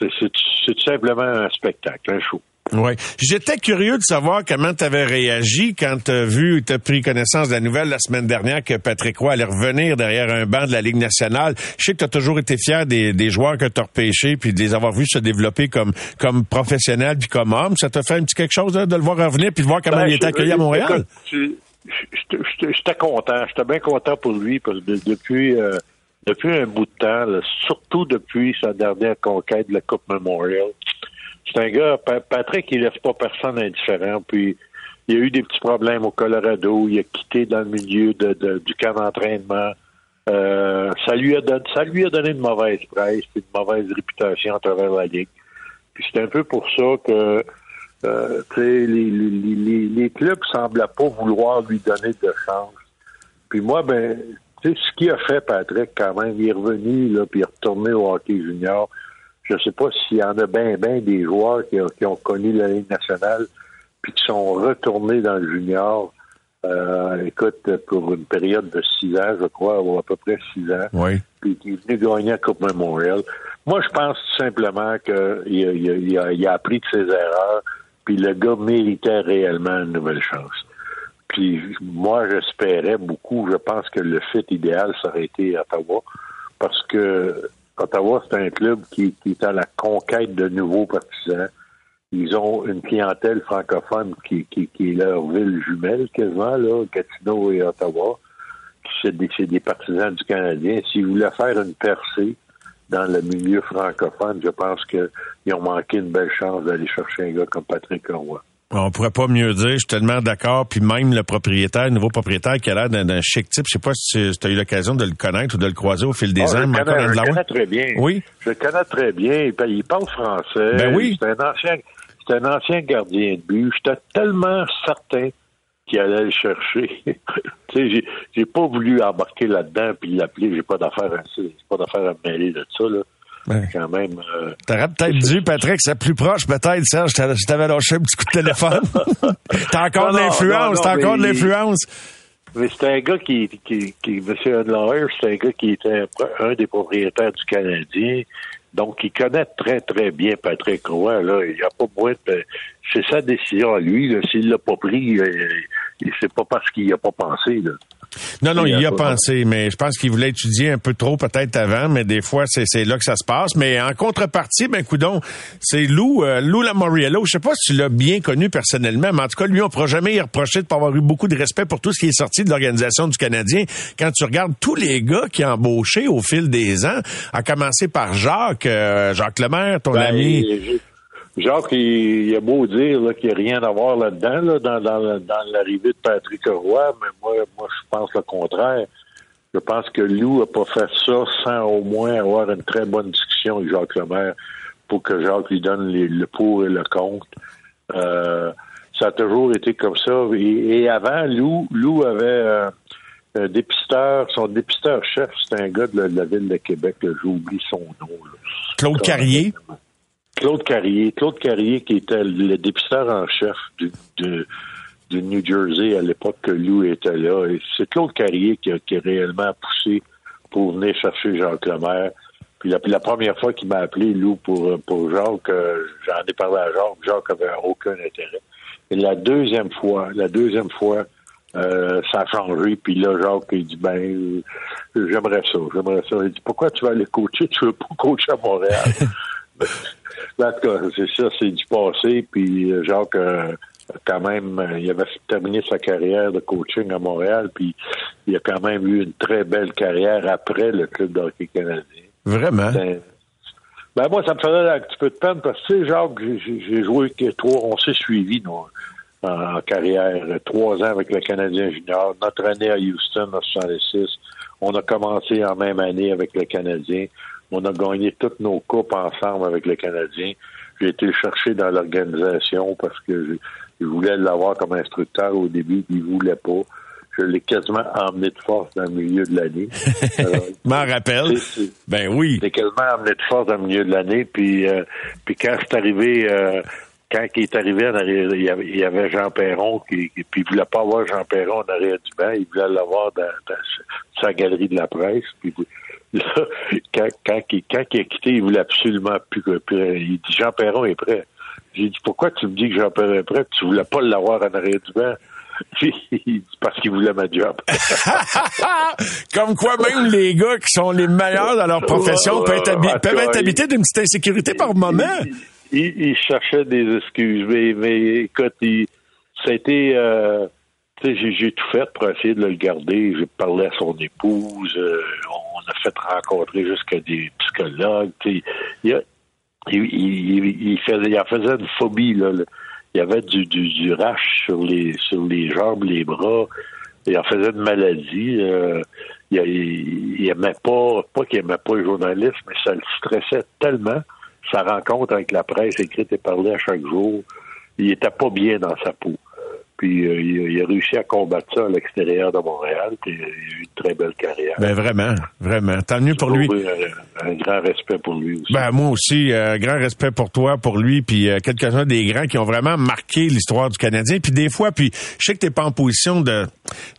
C'est tout simplement un spectacle, un show.
Oui. J'étais curieux de savoir comment tu avais réagi quand tu as vu, tu as pris connaissance de la nouvelle la semaine dernière que Patrick Roy allait revenir derrière un banc de la Ligue nationale. Je sais que tu as toujours été fier des, des joueurs que tu as repêchés puis de les avoir vus se développer comme, comme professionnels puis comme hommes. Ça t'a fait un petit quelque chose de le voir revenir puis de voir comment ben, il est accueilli à Montréal?
J'étais content. J'étais bien content pour lui parce que depuis... Euh, depuis un bout de temps, surtout depuis sa dernière conquête de la Coupe Memorial, c'est un gars, Patrick, il laisse pas personne indifférent. Puis, il y a eu des petits problèmes au Colorado. Il a quitté dans le milieu de, du camp d'entraînement. Euh, ça lui a donné, une mauvaise presse une mauvaise réputation à travers la ligue. Puis c'est un peu pour ça que euh, les, les, les, les, semblaient pas vouloir lui donner de chance. Puis moi, ben, tu sais, ce qu'il a fait, Patrick, quand même, il est revenu, là, puis il est retourné au hockey junior. Je ne sais pas s'il y en a bien, bien des joueurs qui, ont connu la Ligue nationale puis qui sont retournés dans le junior. Euh, écoute, pour une période de six ans, je crois, ou à peu près six ans.
Oui.
Puis qui est venu gagner la Coupe Memorial. Moi, je pense tout simplement qu'il a, a, appris de ses erreurs, puis le gars méritait réellement une nouvelle chance. Puis moi, j'espérais beaucoup, je pense que le fit idéal, ça aurait été Ottawa, parce que Ottawa, c'est un club qui, qui est à la conquête de nouveaux partisans. Ils ont une clientèle francophone qui, qui, qui est leur ville jumelle quasiment, là, Gatineau et Ottawa. C'est des, des partisans du Canadien. S'ils voulaient faire une percée dans le milieu francophone, je pense qu'ils ont manqué une belle chance d'aller chercher un gars comme Patrick Roy.
On pourrait pas mieux dire, je suis tellement d'accord. Puis même le propriétaire, le nouveau propriétaire qui a l'air d'un, chic type, je sais pas si tu as eu l'occasion de le connaître ou de le croiser au fil des
Ah,
ans.
je, connais, je le connais très bien.
Oui.
Je le connais très bien. Il pa- Il parle français.
Ben oui.
C'est un ancien, c'est un ancien gardien de but. J'étais tellement certain qu'il allait le chercher. tu sais, j'ai, j'ai pas voulu embarquer là-dedans puis l'appeler. J'ai pas d'affaire à, j'ai pas d'affaire à me mêler de ça, là.
Ouais.
Quand même, euh,
T'aurais peut-être dû, Patrick, c'est plus proche, peut-être, Serge, je t'avais- lâché un petit coup de téléphone. t'as encore de l'influence, t'as encore de l'influence.
Mais c'est un gars qui, qui, qui M. Unlauer, c'est un gars qui était un des propriétaires du Canadien. Donc, il connaît très, très bien Patrick Roy. Là. Il n'y a pas besoin de... C'est sa décision à lui. S'il l'a pas pris, euh, c'est pas parce qu'il n'y a pas pensé. Là.
Non, non,
Il y a
pensé, mais je pense qu'il voulait étudier un peu trop peut-être avant, mais des fois, c'est, là que ça se passe. Mais en contrepartie, ben, coudon, c'est Lou, euh, Lou Lamoriello. Je sais pas si tu l'as bien connu personnellement, mais en tout cas, lui, on ne pourra jamais y reprocher de pas avoir eu beaucoup de respect pour tout ce qui est sorti de l'organisation du Canadien. Quand tu regardes tous les gars qui a embauché au fil des ans, à commencer par Jacques, euh, Jacques Lemaire, ton
Ben,
ami.
Jacques, il, il a beau dire là, qu'il n'y a rien à voir là-dedans, là, dans, dans, la- dans l'arrivée de Patrick Roy, mais moi, moi, je pense le contraire. Je pense que Lou a pas fait ça sans au moins avoir une très bonne discussion avec Jacques Lemaire pour que Jacques lui donne les- le pour et le contre. Euh, ça a toujours été comme ça. Et, et avant, Lou, Lou avait euh, un dépisteur, son dépisteur-chef, c'était un gars de la, de la ville de Québec, là, j'oublie son nom. là.
Claude Carrier.
Claude Carrier. Claude Carrier, qui était le dépisteur en chef du, de, New Jersey à l'époque que Lou était là. C'est Claude Carrier qui a, qui réellement poussé pour venir chercher Jacques Lemaire. Puis la, première fois qu'il m'a appelé, Lou, pour, pour Jacques, euh, j'en ai parlé à Jacques. Jacques avait aucun intérêt. Et la deuxième fois, la deuxième fois, euh, ça a changé. Puis là, Jacques, il dit, ben, j'aimerais ça, j'aimerais ça. Il dit, pourquoi tu vas aller coacher? Tu veux pas coacher à Montréal? Ben, en tout cas, c'est ça, c'est du passé. Puis Jacques, euh, quand même, il avait terminé sa carrière de coaching à Montréal. Puis il a quand même eu une très belle carrière après le club de hockey canadien.
Vraiment?
Ben, ben, moi, ça me faisait un petit peu de peine parce que, tu sais, Jacques, j'ai- joué que trois, on s'est suivis, nous, en, en carrière. Trois ans avec le Canadien junior. Notre année à Houston en 66. On a commencé en même année avec le Canadien. On a gagné toutes nos coupes ensemble avec le Canadien. J'ai été le chercher dans l'organisation parce que je, je voulais l'avoir comme instructeur au début, puis il voulait pas. Je l'ai quasiment emmené de force dans le milieu de l'année.
M'en rappelle. Ben oui.
il est quasiment amené de force dans le milieu de l'année. Puis, euh, puis quand c'est arrivé, euh, quand il est arrivé, en arrière, il y avait, il y avait Jean Perron, qui, qui- puis il voulait pas avoir Jean Perron en arrière du banc, il voulait l'avoir dans, dans sa galerie de la presse. Puis là, quand, quand, il, quand il a quitté, il voulait absolument plus que Il dit Jean Perron est prêt. J'ai dit pourquoi tu me dis que Jean Perron est prêt? Tu voulais pas l'avoir en arrière du banc? Puis, il dit, parce qu'il voulait ma job.
Comme quoi, même les gars qui sont les meilleurs dans leur profession peuvent être, habi- peuvent habités d'une petite insécurité par moment.
Il, il- il cherchait des excuses, mais, mais écoute, il, ça a été, euh, j'ai, tout fait pour essayer de le garder. J'ai parlé à son épouse, euh, on a fait rencontrer jusqu'à des psychologues. Il, a- il, il, il faisait, il en faisait une phobie là. Il y avait du, du, du rash sur les sur les jambes, les bras. Il en faisait une maladie. euh, il aimait pas, pas qu'il aimait pas les journalistes, mais ça le stressait tellement. Sa rencontre avec la presse écrite et parlée à chaque jour, il était pas bien dans sa peau. Puis euh, il, a- il a réussi à combattre ça à l'extérieur de Montréal. Puis il a eu une très belle carrière.
Ben vraiment, vraiment. Tant mieux pour lui.
Un, un grand respect pour lui aussi.
Ben moi aussi, euh, grand respect pour toi, pour lui, puis euh, quelques-uns des grands qui ont vraiment marqué l'histoire du Canadien. Puis des fois, puis je sais que t'es pas en position de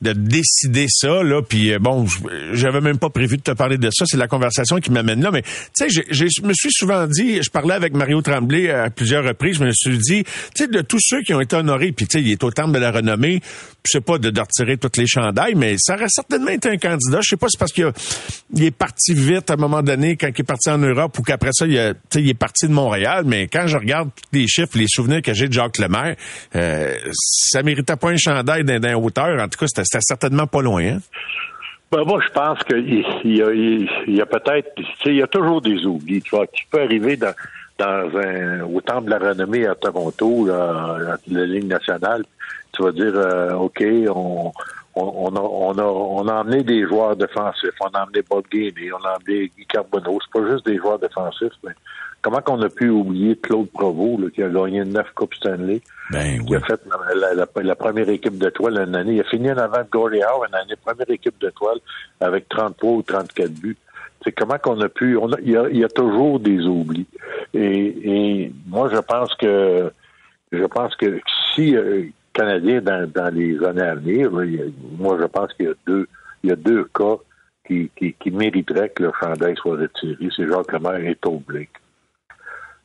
de décider ça là. Puis euh, bon, j'avais même pas prévu de te parler de ça. C'est la conversation qui m'amène là. Mais tu sais, je me suis souvent dit, je parlais avec Mario Tremblay à plusieurs reprises, je me suis dit, tu sais, de tous ceux qui ont été honorés, puis tu sais, il est autant de la renommée. C'est pas de, retirer toutes les chandails, mais ça aurait certainement été un candidat. Je sais pas si c'est parce qu'il est parti vite à un moment donné quand il est parti en Europe ou qu'après ça, il, est parti de Montréal. Mais quand je regarde les chiffres, les souvenirs que j'ai de Jacques Lemaire, euh, ça méritait pas un chandail d'un hauteur. En tout cas, c'était certainement pas loin. Hein?
Ben, moi, je pense qu'il y a, il a peut-être, sais, il y a toujours des oublis. Tu vois, tu peux arriver dans, un, au temple de la renommée à Toronto, là, la Ligue nationale, tu vas dire, euh, OK, on, on, a, on, a, on a emmené des joueurs défensifs, on a emmené Bob Gainey, on a emmené Guy Carbonneau, c'est pas juste des joueurs défensifs, mais comment qu'on a pu oublier Claude Provost, là, qui a gagné neuf Coupes Stanley,
ben,
qui a fait la, première équipe d'étoiles une année. Il a fini en avant de Gordie Howe une année, première équipe d'étoiles avec 33 ou 34 buts. C'est comment qu'on a pu. On a, il, y a, toujours des oublis. Et, moi, je pense que je pense que si euh, Canadien dans, dans, les années à venir, moi je pense qu'il y a deux il y a deux cas qui, qui, qui mériteraient que le chandail soit retiré. C'est Jacques Lemaire et Blake.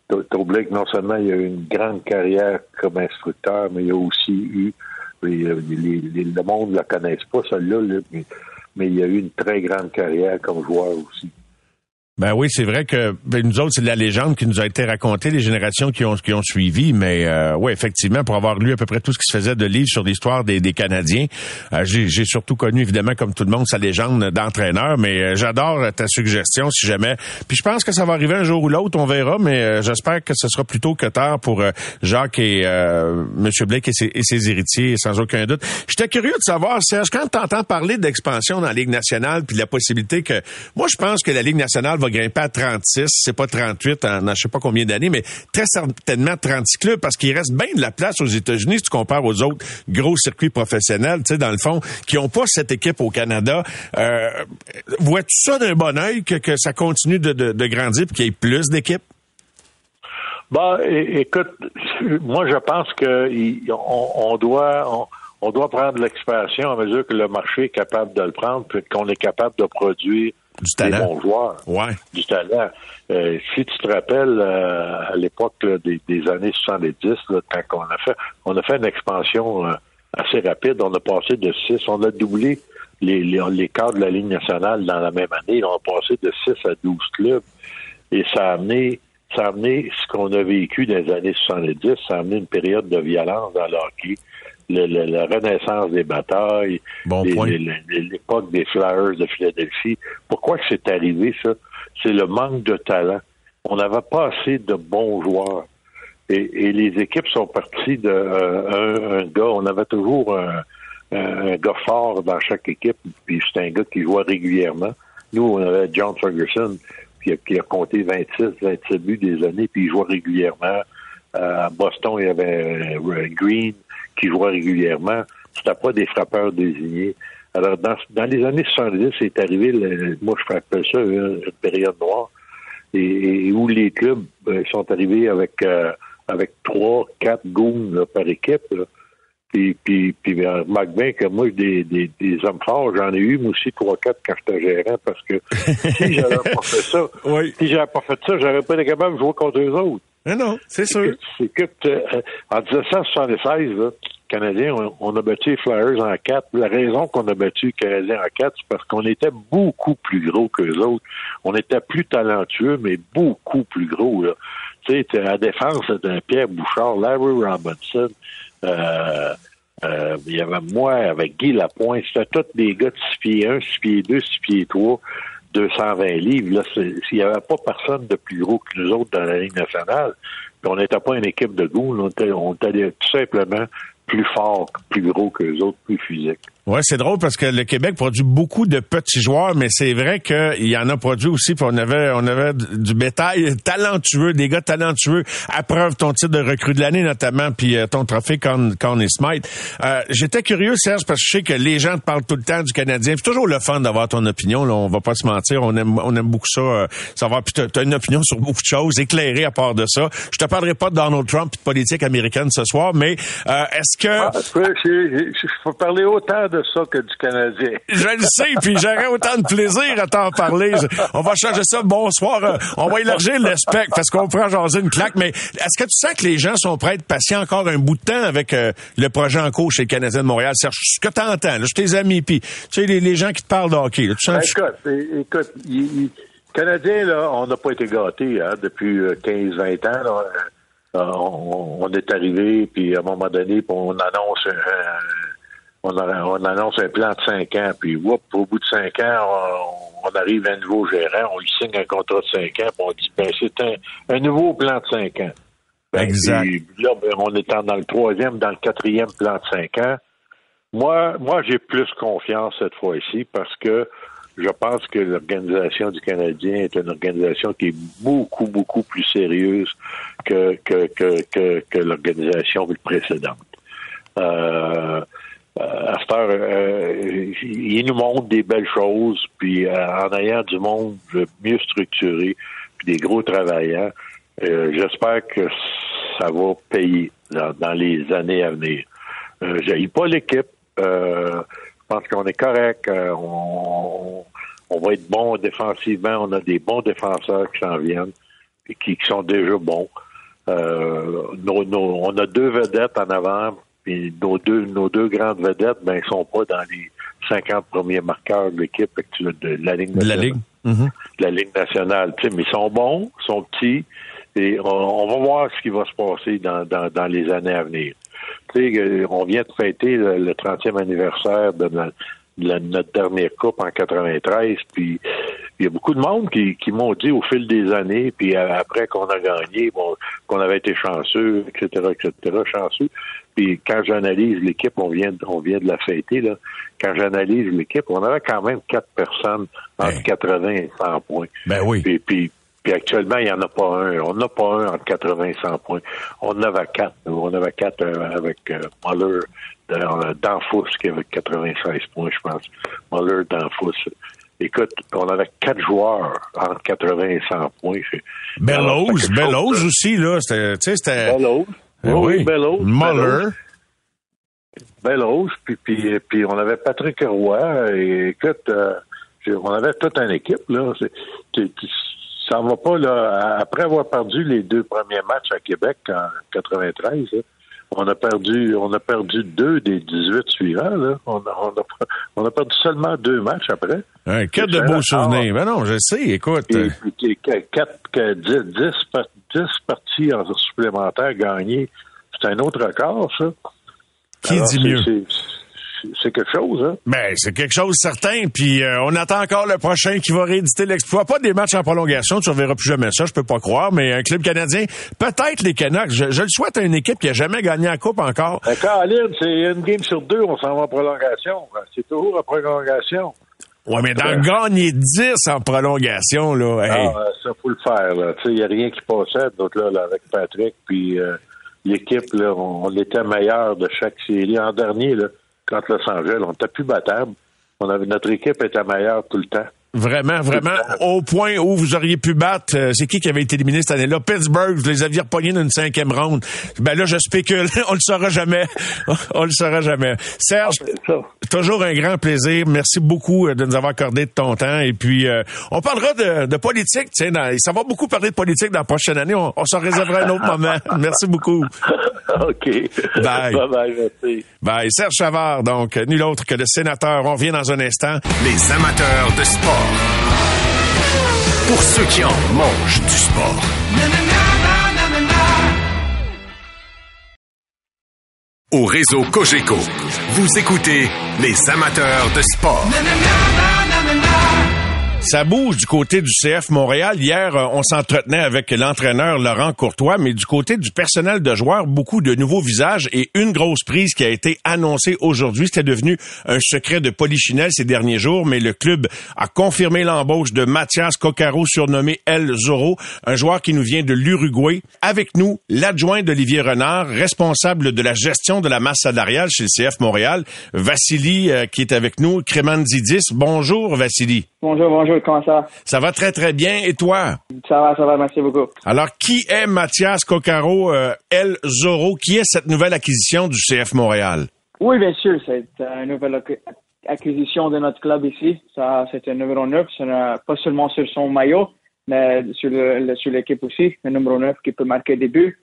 Blake, non seulement il a eu une grande carrière comme instructeur, mais il a aussi eu le monde ne la connaisse pas, celle-là, mais, mais il a eu une très grande carrière comme joueur aussi.
Ben oui, c'est vrai que ben, nous autres, c'est de la légende qui nous a été racontée, les générations qui ont qui ont suivi. Mais euh, oui, effectivement, pour avoir lu à peu près tout ce qui se faisait de livres sur l'histoire des, des Canadiens, euh, j'ai surtout connu évidemment, comme tout le monde, sa légende d'entraîneur. Mais euh, j'adore ta suggestion, si jamais. Puis je pense que ça va arriver un jour ou l'autre, on verra. Mais euh, j'espère que ce sera plutôt que tard pour Jacques et Monsieur Blake et ses, et ses, héritiers, sans aucun doute. J'étais curieux de savoir, Serge, quand tu entends parler d'expansion dans la Ligue nationale, puis la possibilité que, moi, je pense que la Ligue nationale va grimper à 36, c'est pas 38 en, je sais pas combien d'années, mais très certainement 36 clubs parce qu'il reste bien de la place aux États-Unis si tu compares aux autres gros circuits professionnels, tu sais, dans le fond, qui ont pas cette équipe au Canada. Euh, vois-tu ça d'un bon oeil que, ça continue de, grandir et qu'il y ait plus d'équipes?
Bah, écoute, moi je pense que on, doit on, doit prendre l'expansion à mesure que le marché est capable de le prendre, puis qu'on est capable de produire
du talent.
Des bons joueurs.
Ouais.
Du talent. Euh, si tu te rappelles, euh, à l'époque des, des, années 70, là, quand on a fait, on a fait une expansion euh, assez rapide. On a passé de 6, on a doublé les, les, les cadres de la Ligue nationale dans la même année. On a passé de 6 à 12 clubs. Et ça a amené, ça a amené ce qu'on a vécu dans les années 70. Ça a amené une période de violence dans le hockey la renaissance des batailles, l'époque des Flyers de Philadelphie. Pourquoi c'est arrivé, ça? C'est le manque de talent. On n'avait pas assez de bons joueurs. Et, les équipes sont parties d'un euh, un, gars. On avait toujours un, gars fort dans chaque équipe, puis c'est un gars qui jouait régulièrement. Nous, on avait John Ferguson, qui a, qui a compté 26, 27 buts des années, puis il jouait régulièrement. Euh, à Boston, il y avait euh, Green, qui jouaient régulièrement, c'était pas des frappeurs désignés. Alors, dans, dans les années 70, c'est arrivé, moi je rappelle ça une, période noire, et, où les clubs ben, sont arrivés avec euh, avec trois, quatre goons par équipe. Puis, puis, puis ben, remarque bien que moi, des, des, des hommes forts, j'en ai eu, moi aussi, trois, quatre quand j'étais gérant, parce que si j'avais pas fait ça, si j'avais pas fait ça, j'aurais pas été capable de jouer contre eux autres.
Mais non, c'est sûr.
C'est que, euh, en 1976, là, Canadiens, on, a battu les Flyers en quatre. La raison qu'on a battu les Canadiens en quatre, c'est parce qu'on était beaucoup plus gros que les autres. On était plus talentueux, mais beaucoup plus gros. Là. Tu sais, à la défense, c'était Pierre Bouchard, Larry Robinson, euh, euh, il y avait moi avec Guy Lapointe. C'était tous des gars de 6 pieds 1, 6 pieds 2, 6 pieds 3. 220 livres. Là, s'il n'y avait pas personne de plus gros que nous autres dans la Ligue nationale, puis on n'était pas une équipe de goût, on était, on était tout simplement plus fort, plus gros que les autres, plus physique.
Ouais, c'est drôle parce que le Québec produit beaucoup de petits joueurs, mais c'est vrai qu'il y en a produit aussi. Puis on avait, on avait du bétail talentueux, des gars talentueux. À preuve ton titre de recrue de l'année notamment, puis euh, ton trophée Con, Conn Smite. Euh, J'étais curieux, Serge, parce que je sais que les gens te parlent tout le temps du Canadien. C'est toujours le fun d'avoir ton opinion. Là, on va pas se mentir, on aime, on aime beaucoup ça. Euh, savoir. Puis t'as as une opinion sur beaucoup de choses, éclairée à part de ça. Je te parlerai pas de Donald Trump et de politique américaine ce soir, mais euh, est-ce que
ah, je, je, parler autant de de ça que du Canadien.
Je le sais, puis j'aurais autant de plaisir à t'en parler. On va changer ça. Bonsoir. Euh, on va élargir le spectre parce qu'on prend jaser une claque. Mais est-ce que tu sens que les gens sont prêts à être patients encore un bout de temps avec euh, le projet en cours chez le Canadien de Montréal? Serge, ce que t'entends, là, tes amis, puis tu sais, les, gens qui te parlent de hockey. tu
sens ben, écoute, écoute, il, Canadien, là, on n'a pas été gâtés hein, depuis 15-20 ans. Là. Euh, on, est arrivé, puis à un moment donné, on annonce un, on, annonce un plan de cinq ans, puis whoop, au bout de cinq ans, on, arrive à un nouveau gérant, on lui signe un contrat de cinq ans, puis on dit ben c'est un, nouveau plan de cinq ans.
Ben, exact.
là, ben, on est dans le troisième, dans le quatrième plan de cinq ans. Moi, moi, j'ai plus confiance cette fois-ci parce que je pense que l'organisation du Canadien est une organisation qui est beaucoup, beaucoup plus sérieuse que, que, que, que, l'organisation précédente. Euh, à cette heure, euh, il nous montre des belles choses, puis euh, en ayant du monde mieux structuré, puis des gros travailleurs, euh, j'espère que ça va payer dans, les années à venir. Euh, J'ai pas l'équipe. je pense qu'on est correct. On, on, va être bon défensivement. On a des bons défenseurs qui s'en viennent et qui, sont déjà bons. on a deux vedettes en avant puis nos deux, nos deux grandes vedettes, ben, ils sont pas dans les 50 premiers marqueurs de l'équipe de la Ligue nationale.
La Ligue.
La Ligue nationale. mais ils sont bons, ils sont petits, et on, va voir ce qui va se passer dans, dans, dans les années à venir. Euh, on vient de fêter le, 30e anniversaire de, notre dernière coupe en 93, puis il y a beaucoup de monde qui, qui m'ont dit au fil des années, puis après qu'on a gagné, bon, qu'on avait été chanceux, etc., etc., chanceux. Puis quand j'analyse l'équipe, on vient, on vient de la fêter, là. Quand j'analyse l'équipe, on avait quand même quatre personnes entre 80 ben. et 100 points.
Ben oui.
Puis, puis, puis actuellement, il n'y en a pas un. On n'a pas un entre 80 et 100 points. On en avait quatre. On avait quatre euh, avec euh, Muller, Danfous qui avait 96 points, je pense. Muller, Danfous. Écoute, on avait quatre joueurs entre 80 et 100 points.
Bellows, Bellows aussi, là. C'était...
Bellows.
Eh oui, Bellows. Muller.
Bellows, puis, puis, puis on avait Patrick Roy. Et écoute, euh, on avait toute une équipe, là. ça va pas, là. Après avoir perdu les deux premiers matchs à Québec en 93, on a perdu on a perdu deux des 18 suivants. Là. On, a, on, a, perdu seulement deux matchs après.
Quatre de beaux souvenirs. Ben non, je sais, écoute.
Et, quatre, dix, dix, parties en supplémentaire gagnées. C'est un autre record, ça.
Qui dit mieux?
C'est quelque chose, hein?
Ben, c'est quelque chose certain. Puis euh, on attend encore le prochain qui va rééditer l'exploit. Pas des matchs en prolongation, tu ne verras plus jamais ça, je peux pas croire, mais un club canadien, peut-être les Canucks. Je, le souhaite à une équipe qui a jamais gagné la coupe encore.
D'accord, Aline, c'est une game sur deux, on s'en va en prolongation. C'est toujours en prolongation.
Ouais, mais d'en gagner 10 en prolongation, là.
Hey. Ah, ça faut le faire, là. Tu sais, il n'y a rien qui passait, donc là, avec Patrick, puis euh, l'équipe, là, on, on, était meilleur de chaque série. En dernier, là, contre Los Angeles. On n'était plus battable. On avait, notre équipe était meilleure tout le temps.
Vraiment, vraiment, au point où vous auriez pu battre, euh, c'est qui qui avait été éliminé cette année-là? Pittsburgh, vous les aviez repognés dans une cinquième ronde. Ben là, je spécule, on le saura jamais. on le saura jamais. Serge, ah, toujours un grand plaisir. Merci beaucoup euh, de nous avoir accordé de ton temps. Et puis, euh, on parlera de, de politique. Tiens, ça va beaucoup parler de politique dans la prochaine année. On, s'en réservera un autre moment. Merci beaucoup.
OK. Bye. Bye bye, merci.
Bye. Serge Chavard, donc, nul autre que le sénateur. On revient dans un instant.
Les amateurs de sport. Pour ceux qui en mangent du sport. Au réseau Cogeco, vous écoutez les amateurs de sport.
Ça bouge du côté du CF Montréal. Hier, euh, on s'entretenait avec l'entraîneur Laurent Courtois, mais du côté du personnel de joueurs, beaucoup de nouveaux visages et une grosse prise qui a été annoncée aujourd'hui. C'était devenu un secret de polichinelle ces derniers jours, mais le club a confirmé l'embauche de Mathias Coccaro, surnommé El Zorro, un joueur qui nous vient de l'Uruguay. Avec nous, l'adjoint d'Olivier Renard, responsable de la gestion de la masse salariale chez le CF Montréal, Vassili, euh, qui est avec nous, Crémandidis. Bonjour, Vassili.
Bonjour, bonjour, comment ça
Ça va très, très bien. Et toi?
Ça va, ça va, merci beaucoup.
Alors, qui est Mathias Coccaro, euh, El Zorro? Qui est cette nouvelle acquisition du CF Montréal?
Oui, bien sûr, c'est une nouvelle acquisition de notre club ici. Ça, c'est un numéro 9, pas seulement sur son maillot, mais sur, sur l'équipe aussi, le numéro 9 qui peut marquer des buts.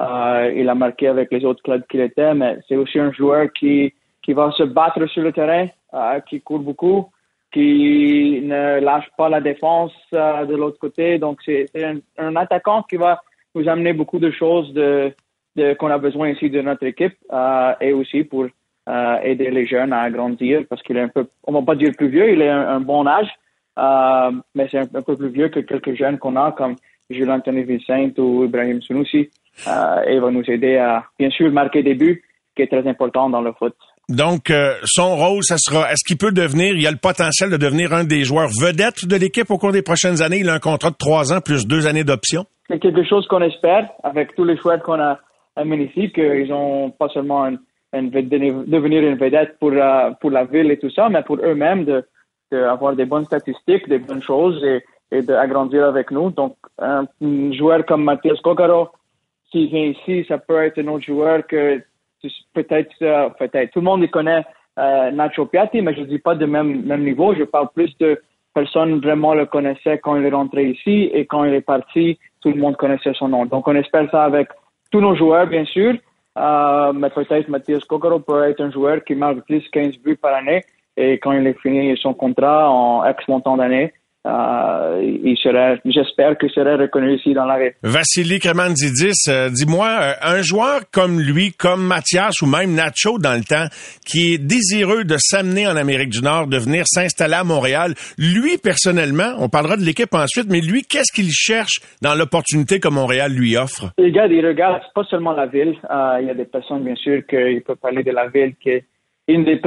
Euh, il a marqué avec les autres clubs qu'il était, mais c'est aussi un joueur qui, qui va se battre sur le terrain, euh, qui court beaucoup, qui ne lâche pas la défense euh, de l'autre côté. Donc, c'est un, un, attaquant qui va nous amener beaucoup de choses de, de qu'on a besoin ici de notre équipe euh, et aussi pour euh, aider les jeunes à grandir parce qu'il est un peu, on va pas dire plus vieux, il est un, bon âge, euh, mais c'est un, peu plus vieux que quelques jeunes qu'on a comme Jules Anthony Vincent ou Ibrahim Sunoussi. Euh, et va nous aider à, bien sûr, marquer des buts, qui est très important dans le foot.
Donc, euh, son rôle, ça sera, est-ce qu'il peut devenir, il a le potentiel de devenir un des joueurs vedettes de l'équipe au cours des prochaines années? Il a un contrat de trois ans plus deux années d'option.
C'est quelque chose qu'on espère avec tous les joueurs qu'on a amenés ici, qu'ils ont pas seulement un, un, devenir une vedette pour, euh, pour la ville et tout ça, mais pour eux-mêmes de, de des bonnes statistiques, des bonnes choses et, et d'agrandir avec nous. Donc, un, joueur comme Mathias Kokaro, qui vient ici, ça peut être un autre joueur que peut-être, euh, peut-être, tout le monde connaît euh, Nacho Piatti, mais je dis pas de même, même niveau. Je parle plus de personnes vraiment le connaissaient quand il est rentré ici et quand il est parti, tout le monde connaissait son nom. Donc, on espère ça avec tous nos joueurs, bien sûr. Euh, mais peut-être Mathias Kokoro peut être un joueur qui marque plus 15 buts par année et quand il est fini son contrat en X montant d'années, euh, il serait, j'espère qu'il serait reconnu ici dans la ville.
Vassili Kremandidis, euh, dis-moi, euh, un joueur comme lui, comme Mathias ou même Nacho dans le temps, qui est désireux de s'amener en Amérique du Nord, de venir s'installer à Montréal, lui personnellement, on parlera de l'équipe ensuite, mais lui, qu'est-ce qu'il cherche dans l'opportunité que Montréal lui offre?
Il regarde, il regarde pas seulement la ville. il y a des personnes, bien sûr, qui peuvent parler de la ville, qui est une des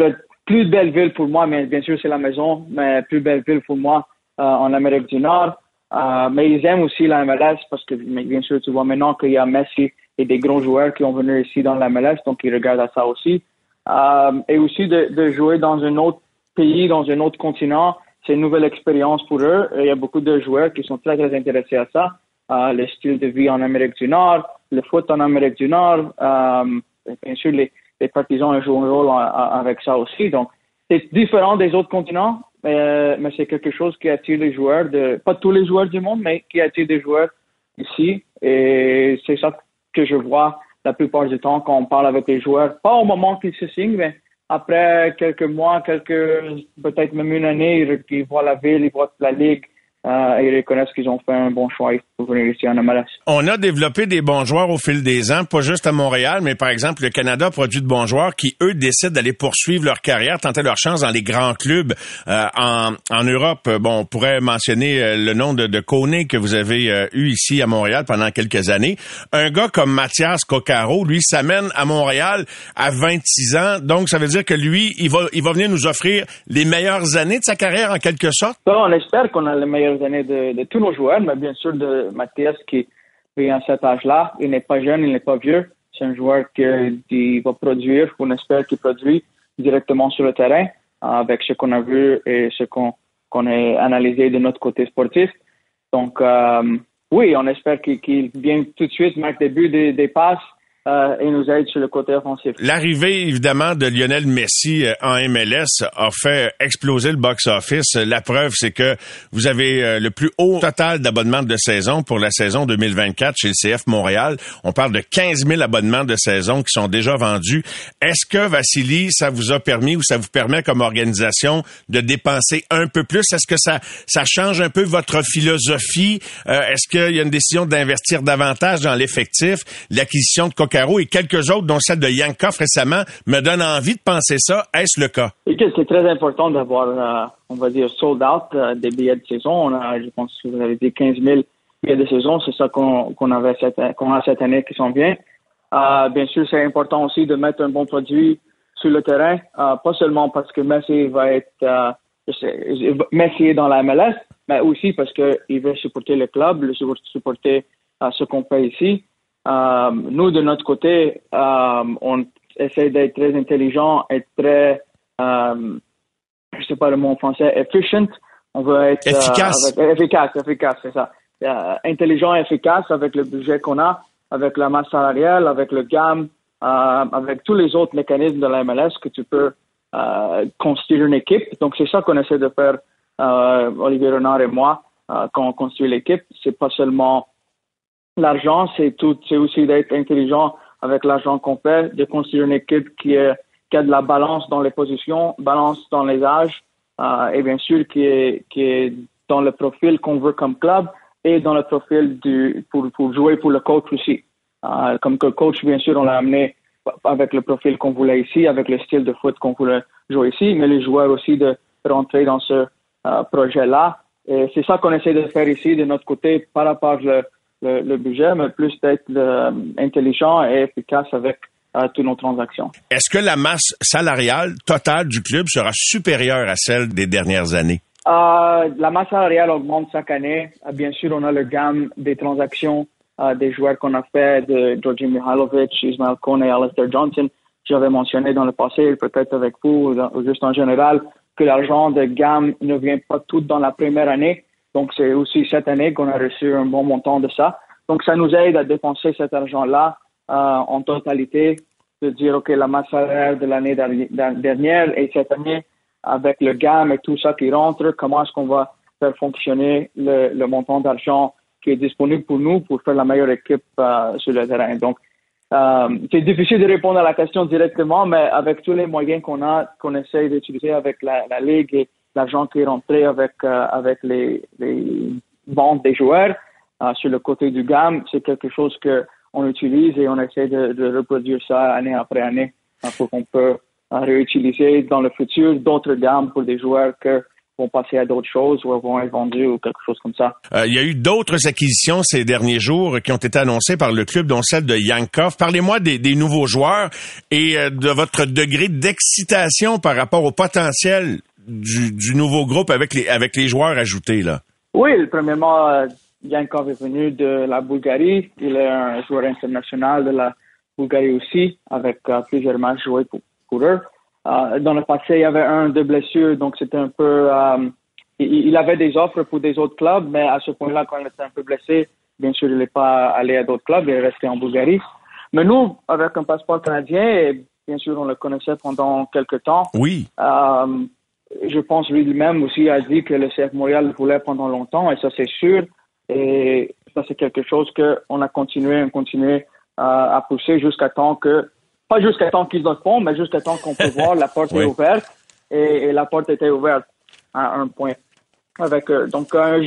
plus belles villes pour moi, mais bien sûr, c'est la maison, mais plus belle ville pour moi euh, en Amérique du Nord. Euh, mais ils aiment aussi la MLS parce que, bien sûr, tu vois maintenant qu'il y a Messi et des gros joueurs qui ont venu ici dans la MLS, donc ils regardent à ça aussi. Euh, et aussi de, de, jouer dans un autre pays, dans un autre continent, c'est une nouvelle expérience pour eux. il y a beaucoup de joueurs qui sont très, très intéressés à ça. Euh, le style de vie en Amérique du Nord, le foot en Amérique du Nord. Euh, bien sûr, les, les partisans jouent un rôle avec ça aussi. Donc, c'est différent des autres continents, mais, mais c'est quelque chose qui attire les joueurs, de, pas tous les joueurs du monde, mais qui attire des joueurs ici. Et c'est ça que je vois la plupart du temps quand on parle avec les joueurs. Pas au moment qu'ils se signent, mais après quelques mois, quelques, peut-être même une année, ils voient la ville, ils voient la ligue, euh, ils reconnaissent qu'ils ont fait un bon choix pour venir ici en MLS.
On a développé des bons joueurs au fil des ans, pas juste à Montréal, mais par exemple, le Canada produit de bons joueurs qui, eux, décident d'aller poursuivre leur carrière, tenter leur chance dans les grands clubs euh, en, en Europe. Bon, on pourrait mentionner euh, le nom de, de Kone que vous avez euh, eu ici à Montréal pendant quelques années. Un gars comme Mathias Coccaro, lui, s'amène à Montréal à 26 ans, donc ça veut dire que lui, il va, il va venir nous offrir les meilleures années de sa carrière en quelque sorte?
Bon, on espère qu'on a les meilleures années de, tous nos joueurs, mais bien sûr de Mathias qui vient à cet âge-là. Il n'est pas jeune, il n'est pas vieux. C'est un joueur qui, va produire, on espère qu'il produit directement sur le terrain avec ce qu'on a vu et ce qu'on a analysé de notre côté sportif. Donc, euh, oui, on espère qu'il vient tout de suite, marque des buts, des passes euh, et nous aide sur le côté offensif.
L'arrivée, évidemment, de Lionel Messi euh, en MLS a fait exploser le box-office. La preuve, c'est que vous avez euh, le plus haut total d'abonnements de saison pour la saison 2024 chez le CF Montréal. On parle de 15 000 abonnements de saison qui sont déjà vendus. Est-ce que, Vassili, ça vous a permis ou ça vous permet comme organisation de dépenser un peu plus? Est-ce que ça, ça change un peu votre philosophie? Est-ce qu'il y a une décision d'investir davantage dans l'effectif, l'acquisition de et quelques autres, dont celle de Yankov récemment, me donnent envie de penser ça. Est-ce le cas?
C'est très important d'avoir, euh, on va dire, sold out euh, des billets de saison. On a, je pense que vous avez dit 15 000 billets de saison. C'est ça qu'on avait cette, qu'on a cette année qui s'en vient. Euh, bien sûr, c'est important aussi de mettre un bon produit sur le terrain, pas seulement parce que Messi va être Messi est dans la MLS, mais aussi parce qu'il veut supporter le club, le supporter ce qu'on fait ici. Euh, nous, de notre côté, euh, on essaie d'être très intelligent et très, euh, je sais pas le mot en français, efficient. On veut être
efficace,
efficace, efficace, c'est ça. intelligent et efficace avec le budget qu'on a, avec la masse salariale, avec le gamme avec tous les autres mécanismes de la MLS que tu peux construire une équipe. Donc c'est ça qu'on essaie de faire, Olivier Renard et moi, quand on construit l'équipe. C'est pas seulement l'argent, c'est tout, c'est aussi d'être intelligent avec l'argent qu'on fait, de construire une équipe qui, est, qui a de la balance dans les positions, balance dans les âges, euh, et bien sûr qui est, qui est dans le profil qu'on veut comme club et dans le profil du, pour, pour jouer pour le coach aussi. Euh, comme que le coach, bien sûr, on l'a amené avec le profil qu'on voulait ici, avec le style de foot qu'on voulait jouer ici, mais les joueurs aussi de rentrer dans ce euh, projet-là. Et c'est ça qu'on essaie de faire ici de notre côté par rapport au le, budget, mais plus d'être euh, intelligent et efficace avec euh, toutes nos transactions.
Est-ce que la masse salariale totale du club sera supérieure à celle des dernières années?
Euh, la masse salariale augmente chaque année. bien sûr, on a le gamme des transactions des joueurs qu'on a fait, de Georgi Mihailovic, Ismail Kone et Alistair Johnson. J'avais mentionné dans le passé, peut-être avec vous, ou juste en général, que l'argent de gamme ne vient pas tout dans la première année. Donc, c'est aussi cette année qu'on a reçu un bon montant de ça. Donc, ça nous aide à dépenser cet argent-là euh, en totalité, de dire, OK, la masse salariale de l'année dernière et cette année, avec le gamme et tout ça qui rentre, comment est-ce qu'on va faire fonctionner le, montant d'argent qui est disponible pour nous pour faire la meilleure équipe euh, sur le terrain. Donc, euh, c'est difficile de répondre à la question directement, mais avec tous les moyens qu'on a, qu'on essaye d'utiliser avec la, la Ligue et l'argent qui est rentré avec, euh, avec les, les ventes des joueurs euh, sur le côté du gamme, c'est quelque chose qu'on utilise et on essaie de, reproduire ça année après année euh, pour qu'on peut réutiliser dans le futur d'autres gammes pour des joueurs que vont passer à d'autres choses ou vont être vendus ou quelque chose comme ça.
il y a eu d'autres acquisitions ces derniers jours qui ont été annoncées par le club, dont celle de Yankov. Parlez-moi des, des, nouveaux joueurs et de votre degré d'excitation par rapport au potentiel du, nouveau groupe avec les, avec les joueurs ajoutés, là?
Oui, premièrement, euh, Yankov est venu de la Bulgarie. Il est un joueur international de la Bulgarie aussi, avec euh, plusieurs matchs joués pour, pour eux. Euh, dans le passé, il y avait un de blessures, donc c'était un peu... il, avait des offres pour des autres clubs, mais à ce point-là, quand il était un peu blessé, bien sûr, il n'est pas allé à d'autres clubs, il est resté en Bulgarie. Mais nous, avec un passeport canadien, et bien sûr, on le connaissait pendant quelques temps.
Oui
je pense lui-même aussi a dit que le CF Montréal voulait pendant longtemps, et ça c'est sûr. Et ça c'est quelque chose qu'on a continué, on continué à pousser jusqu'à temps que, pas jusqu'à temps qu'ils le font, mais jusqu'à temps qu'on peut voir la porte est ouverte. Et, la porte était ouverte à un point. Avec eux. Donc, euh,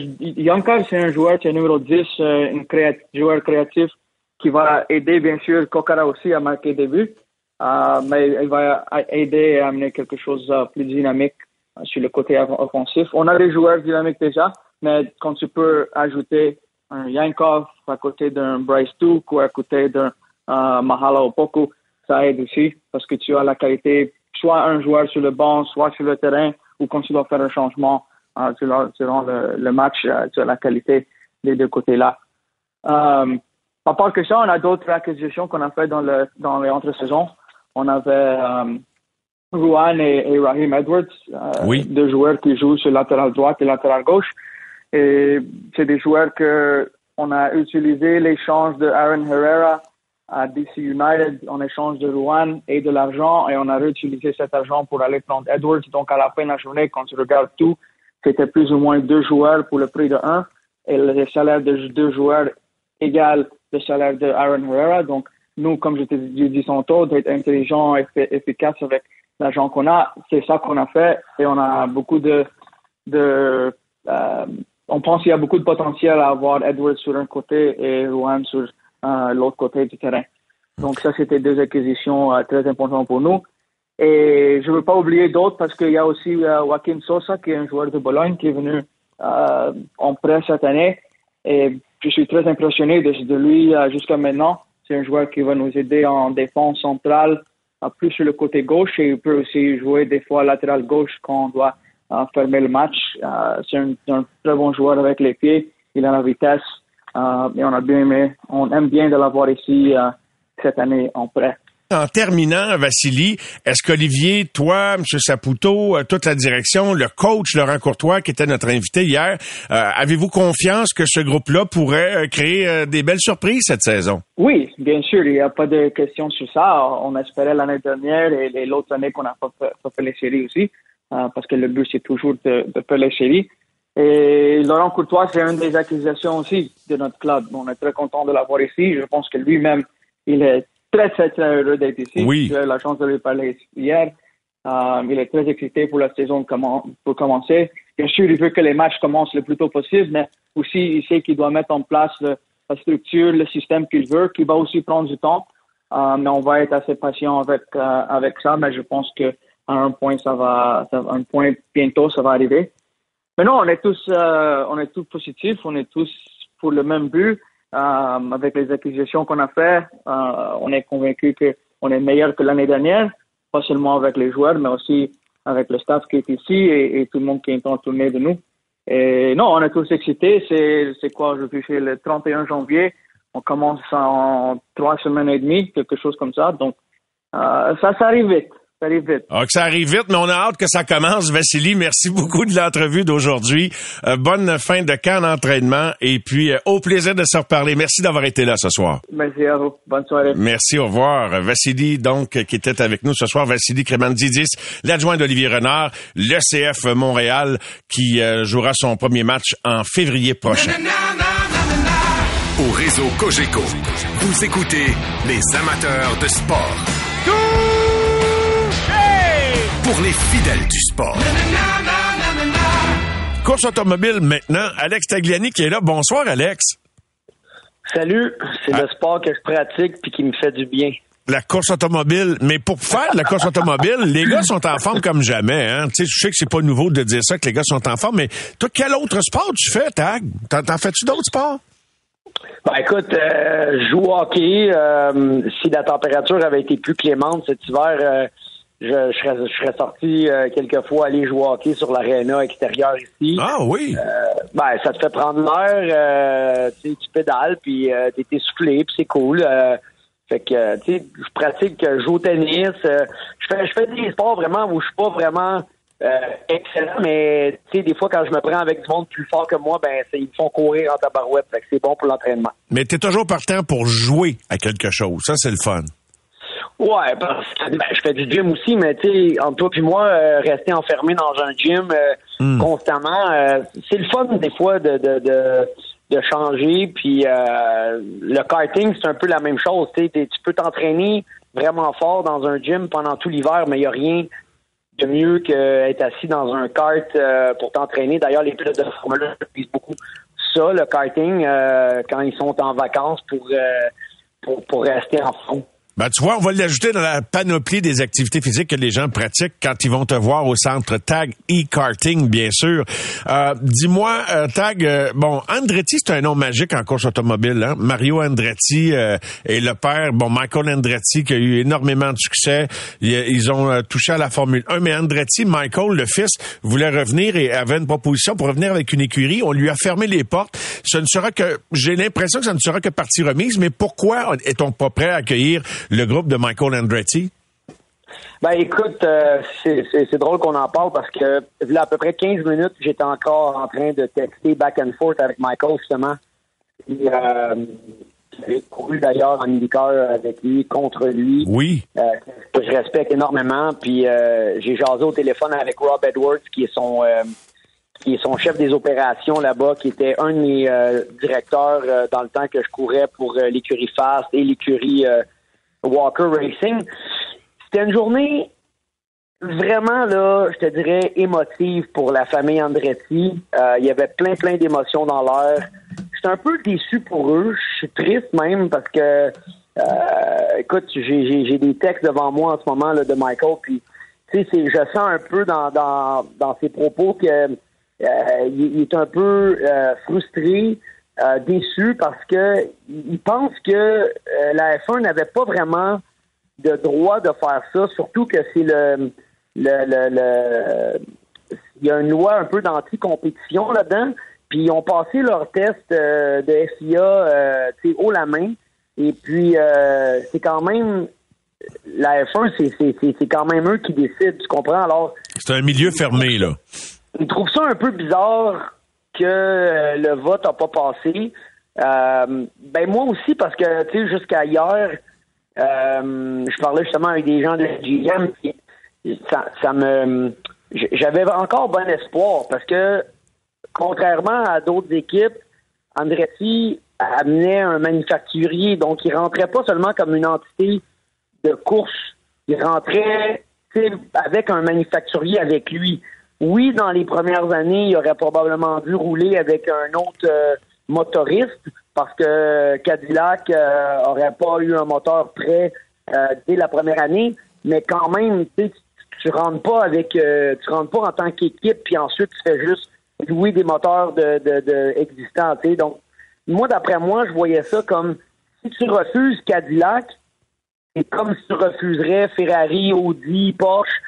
c'est un joueur qui est numéro 10, euh, un joueur créatif qui va aider, bien sûr, Kokara aussi à marquer des buts. Euh, mais il va aider à amener quelque chose de plus dynamique sur le côté offensif. On a des joueurs dynamiques déjà, mais quand tu peux ajouter un Yankov à côté d'un Bryce Duke ou à côté d'un euh, Mahala Opoku, ça aide aussi parce que tu as la qualité, soit un joueur sur le banc, soit sur le terrain, ou quand tu dois faire un changement euh, durant, le, match, euh, tu as la qualité des deux côtés-là. Euh, à part que ça, on a d'autres acquisitions qu'on a fait dans, dans les entre-saisons. On avait euh, Ruan et, Raheem Edwards, euh, deux joueurs qui jouent sur latéral droite et latéral gauche. Et c'est des joueurs que on a utilisé l'échange de Aaron Herrera à DC United en échange de Ruan et de l'argent et on a réutilisé cet argent pour aller prendre Edwards. Donc à la fin de la journée, quand tu regardes tout, c'était plus ou moins deux joueurs pour le prix de un et le salaire de deux joueurs égal le salaire de Aaron Herrera. Donc nous, comme je te dis tantôt, d'être intelligent et efficace avec l'argent qu'on a, c'est ça qu'on a fait et on a beaucoup de, de euh, on pense qu'il y a beaucoup de potentiel à avoir Edwards sur un côté et Juan sur euh, l'autre côté du terrain. Donc ça, c'était deux acquisitions euh, très importantes pour nous. Et je ne veux pas oublier d'autres parce qu'il y a aussi Joaquin Sosa, qui est un joueur de Bologne, qui est venu en prêt cette année. Et je suis très impressionné de lui jusqu'à maintenant. C'est un joueur qui va nous aider en défense centrale, plus sur le côté gauche et il peut aussi jouer des fois latéral gauche quand on doit euh, fermer le match. Euh, c'est un, très bon joueur avec les pieds. Il a la vitesse euh, et on a bien aimé, on aime bien de l'avoir ici cette année en prêt.
En terminant, Vassili, est-ce qu'Olivier, toi, M. Saputo, euh, toute la direction, le coach Laurent Courtois, qui était notre invité hier, euh, avez-vous confiance que ce groupe-là pourrait euh, créer des belles surprises cette saison?
Oui, bien sûr, il n'y a pas de question sur ça. On espérait l'année dernière et, l'autre année qu'on n'a pas, fait les séries aussi, parce que le but, c'est toujours de, de faire les séries. Et Laurent Courtois, c'est une des accusations aussi de notre club. On est très content de l'avoir ici. Je pense que lui-même, il est très, très, très heureux d'être ici.
Oui.
J'ai eu la chance de lui parler hier. Euh, il est très excité pour la saison pour commencer. Bien sûr, il veut que les matchs commencent le plus tôt possible, mais aussi, il sait qu'il doit mettre en place la structure, le système qu'il veut, qui va aussi prendre du temps. Euh, mais on va être assez patient avec, euh, avec ça, mais je pense que à un point, ça va, ça, un point bientôt, ça va arriver. Mais non, on est tous, on est tous positifs, on est tous pour le même but. Euh, avec les acquisitions qu'on a fait, euh, on est convaincu qu'on est meilleur que l'année dernière, pas seulement avec les joueurs, mais aussi avec le staff qui est ici et, tout le monde qui est en tournée de nous. Et non, on est tous excités. C'est, c'est quoi, je suis le 31 janvier. On commence en trois semaines et demie, quelque chose comme ça. Donc, euh, ça, ça arrive. Ça arrive vite.
Ah, que ça arrive vite, mais on a hâte que ça commence. Vassili, merci beaucoup de l'entrevue d'aujourd'hui. Euh, bonne fin de camp d'entraînement et puis euh, au plaisir de se reparler. Merci d'avoir été là ce soir.
Merci à vous. Bonne soirée.
Merci, au revoir. Vassili, donc, qui était avec nous ce soir, Vassili Kremandidis, l'adjoint d'Olivier Renard, l'ECF Montréal, qui euh, jouera son premier match en février prochain.
Au réseau Cogeco, vous écoutez les amateurs de sport pour les fidèles du sport.
Course automobile maintenant. Alex Tagliani qui est là. Bonsoir, Alex.
Salut. C'est le ah. sport que je pratique puis qui me fait du bien.
La course automobile, mais pour faire la course automobile, les gars sont en forme comme jamais. Hein? Tu sais, je sais que c'est pas nouveau de dire ça que les gars sont en forme, mais toi, quel autre sport tu fais, Tag? T'en fais-tu d'autres sports?
Ben écoute, euh, je joue au hockey. Euh, si la température avait été plus clémente cet hiver, euh, je, serais, je serais sorti euh, quelques fois aller jouer au hockey sur l'aréna extérieure ici.
Ah oui.
Euh, ben ça te fait prendre l'air, euh, tu pédales puis euh, t'es essoufflé puis c'est cool. fait que tu sais, je pratique, je joue au tennis. je fais je fais des sports vraiment où je suis pas vraiment excellent, mais tu sais des fois quand je me prends avec du monde plus fort que moi, ben ils me font courir en tabarouette. Fait que c'est bon pour l'entraînement.
Mais t'es toujours partant pour jouer à quelque chose. Ça c'est le fun.
Ouais, parce que ben, je fais du gym aussi, mais tu sais, entre toi et moi, euh, rester enfermé dans un gym euh, hmm. constamment, euh, c'est le fun des fois de, de, de, de changer. Puis le karting, c'est un peu la même chose. Tu tu peux t'entraîner vraiment fort dans un gym pendant tout l'hiver, mais il n'y a rien de mieux qu'être assis dans un kart pour t'entraîner. D'ailleurs, les pilotes de Formule 1 utilisent beaucoup ça, le karting, quand ils sont en vacances pour, pour, pour rester en fond.
Ben, tu vois, on va l'ajouter dans la panoplie des activités physiques que les gens pratiquent quand ils vont te voir au centre Tag e-karting, bien sûr. Euh, dis-moi, euh, Tag, euh, bon, Andretti, c'est un nom magique en course automobile. Hein? Mario Andretti et le père, bon, Michael Andretti, qui a eu énormément de succès. Ils, ont touché à la Formule 1, mais Andretti, Michael, le fils, voulait revenir et avait une proposition pour revenir avec une écurie. On lui a fermé les portes. Ce ne sera que, j'ai l'impression que ça ne sera que partie remise, mais pourquoi est-on pas prêt à accueillir le groupe de Michael Andretti?
Ben écoute, euh, c'est drôle qu'on en parle parce que a à peu près 15 minutes, j'étais encore en train de texter back and forth avec Michael justement. J'ai euh, couru d'ailleurs en IndyCar avec lui, contre lui.
Oui.
Euh, que je respecte énormément. Puis euh, j'ai jasé au téléphone avec Rob Edwards, qui est son qui est son chef des opérations là-bas, qui était un de mes directeurs dans le temps que je courais pour l'écurie Fast et l'écurie Walker Racing. C'était une journée vraiment, là, je te dirais, émotive pour la famille Andretti. Euh, il y avait plein, plein d'émotions dans l'air. J'étais un peu déçu pour eux. Je suis triste même parce que, euh, écoute, j'ai des textes devant moi en ce moment là, de Michael, puis tu sais, je sens un peu dans, ses propos que euh, il, est un peu frustré. Euh, déçu parce que il pense que euh, la F1 n'avait pas vraiment de droit de faire ça, surtout que c'est le, le, le, il y a une loi un peu d'anti-compétition là-dedans, puis ils ont passé leur test euh, de FIA haut la main, et puis c'est quand même la F1, c'est, quand même eux qui décident, tu comprends? Alors,
C'est un milieu fermé, là.
je trouve ça un peu bizarre que euh, le vote n'a pas passé. Euh, ben moi aussi, parce que, tu sais, jusqu'à hier, euh, je parlais justement avec des gens de la GM, ça, ça me... J'avais encore bon espoir, parce que, contrairement à d'autres équipes, Andretti amenait un manufacturier, donc il rentrait pas seulement comme une entité de course, il rentrait avec un manufacturier avec lui. Oui, dans les premières années, il aurait probablement dû rouler avec un autre euh, motoriste parce que Cadillac euh, aurait pas eu un moteur prêt euh, dès la première année, mais quand même, tu tu rentres pas avec, euh, tu rentres pas en tant qu'équipe, puis ensuite tu fais juste louer des moteurs de, de, de existants. tu sais. Donc, moi, d'après moi, je voyais ça comme si tu refuses Cadillac, c'est comme si tu refuserais Ferrari, Audi, Porsche.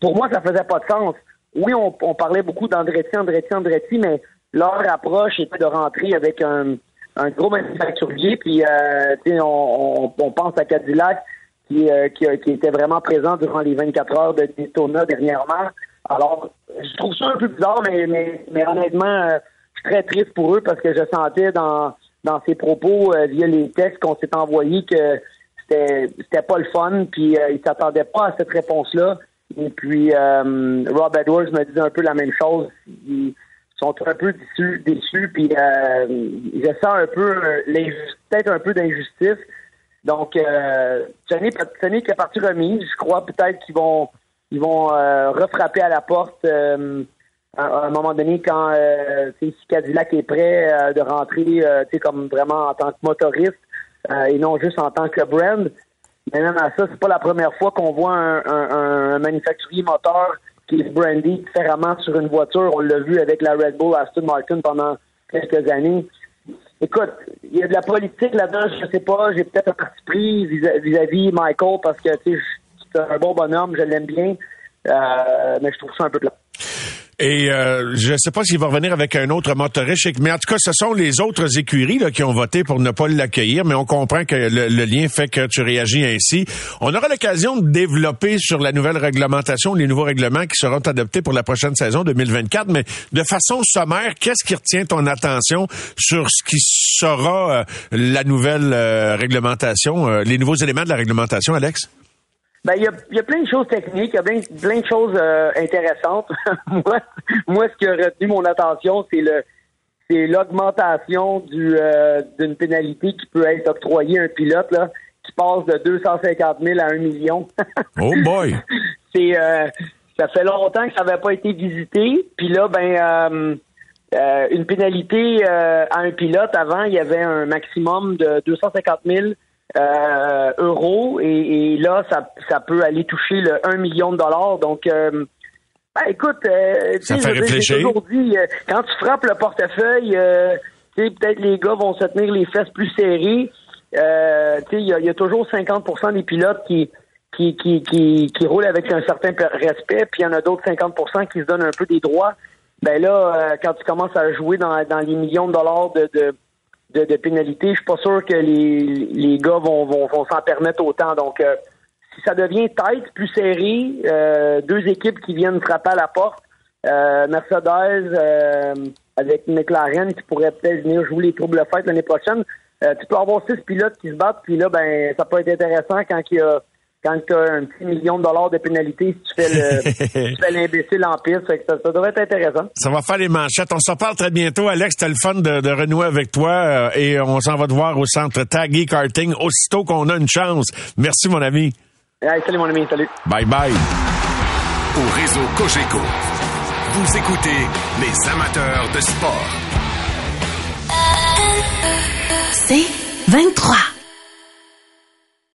Pour moi, ça faisait pas de sens. Oui, on, on parlait beaucoup d'Andretti, Andretti, Andretti, mais leur approche était de rentrer avec un, un gros manufacturier, puis euh, on, on, on pense à Cadillac qui, euh, qui, qui était vraiment présent durant les 24 heures de Daytona dernièrement. Alors, je trouve ça un peu bizarre, mais, mais, mais honnêtement, euh, je suis très triste pour eux parce que je sentais dans, dans ses propos euh, via les textes qu'on s'est envoyés que c'était c'était pas le fun, puis euh, ils s'attendaient pas à cette réponse-là. Et puis euh, Rob Edwards me disait un peu la même chose. Ils sont un peu déçus, puis euh, je sens un peu euh, peut-être un peu d'injustice. Donc, euh, ce n'est que partie remise. Je crois peut-être qu'ils vont ils vont euh, refrapper à la porte à, à un moment donné quand si Cadillac est prêt de rentrer comme vraiment en tant que motoriste et non juste en tant que brand. Mais même à ça, c'est pas la première fois qu'on voit un, un- un manufacturier moteur qui est brandé différemment sur une voiture. On l'a vu avec la Red Bull Aston Martin pendant quelques années. Écoute, il y a de la politique là-dedans, je sais pas, j'ai peut-être un parti pris vis- vis-à-vis Michael parce que tu sais, c'est un bon bonhomme, je l'aime bien, euh, mais je trouve ça un peu plat.
Et euh, je ne sais pas s'il va revenir avec un autre motoriste, mais en tout cas, ce sont les autres écuries qui ont voté pour ne pas l'accueillir, mais on comprend que le, lien fait que tu réagis ainsi. On aura l'occasion de développer sur la nouvelle réglementation, les nouveaux règlements qui seront adoptés pour la prochaine saison 2024, mais de façon sommaire, qu'est-ce qui retient ton attention sur ce qui sera euh, la nouvelle euh, réglementation, les nouveaux éléments de la réglementation, Alex?
Ben, il y a, il y a plein de choses techniques, il y a plein, plein de choses euh, intéressantes. moi, moi, ce qui a retenu mon attention, c'est le c'est l'augmentation du euh, d'une pénalité qui peut être octroyée à un pilote là, qui passe de 250 000 à 1 million.
Oh boy!
c'est euh, ça fait longtemps que ça n'avait pas été visité. Puis là, ben euh, euh, une pénalité euh, à un pilote avant, il y avait un maximum de 250 000 euh, euros et, et là, ça, ça peut aller toucher le 1 million de dollars. Donc, euh, ben, écoute, euh, tu
Ça
sais,
fait réfléchir.
J'ai toujours dit, euh, quand tu frappes le portefeuille, euh, tu sais, peut-être les gars vont se tenir les fesses plus serrées. Euh, tu sais, il y, y a toujours 50% des pilotes qui qui, qui, qui, qui roulent avec un certain respect, puis il y en a d'autres 50% qui se donnent un peu des droits. Ben là, euh, quand tu commences à jouer dans, dans les millions de dollars de, de, de, de pénalités, je suis pas sûr que les, les gars vont, vont, vont s'en permettre autant. Donc, euh, si ça devient tête, plus serré, euh, deux équipes qui viennent frapper à la porte, euh, Mercedes euh, avec McLaren qui pourrait peut-être venir jouer les troubles fêtes l'année prochaine. Euh, tu peux avoir six pilotes qui se battent, puis là, ben, ça peut être intéressant quand il y a quand tu as un petit million de dollars de pénalité si tu fais le tu fais l'imbécile en piste. Fait que ça, ça devrait être intéressant.
Ça va faire les manchettes. On se reparle très bientôt, Alex. C'était le fun de, de renouer avec toi euh, et on s'en va te voir au centre Taggy Karting aussitôt qu'on a une chance. Merci, mon ami.
Hey, salut mon ami, salut.
Bye bye.
Au réseau Cogeco, vous écoutez les amateurs de sport.
C'est 23.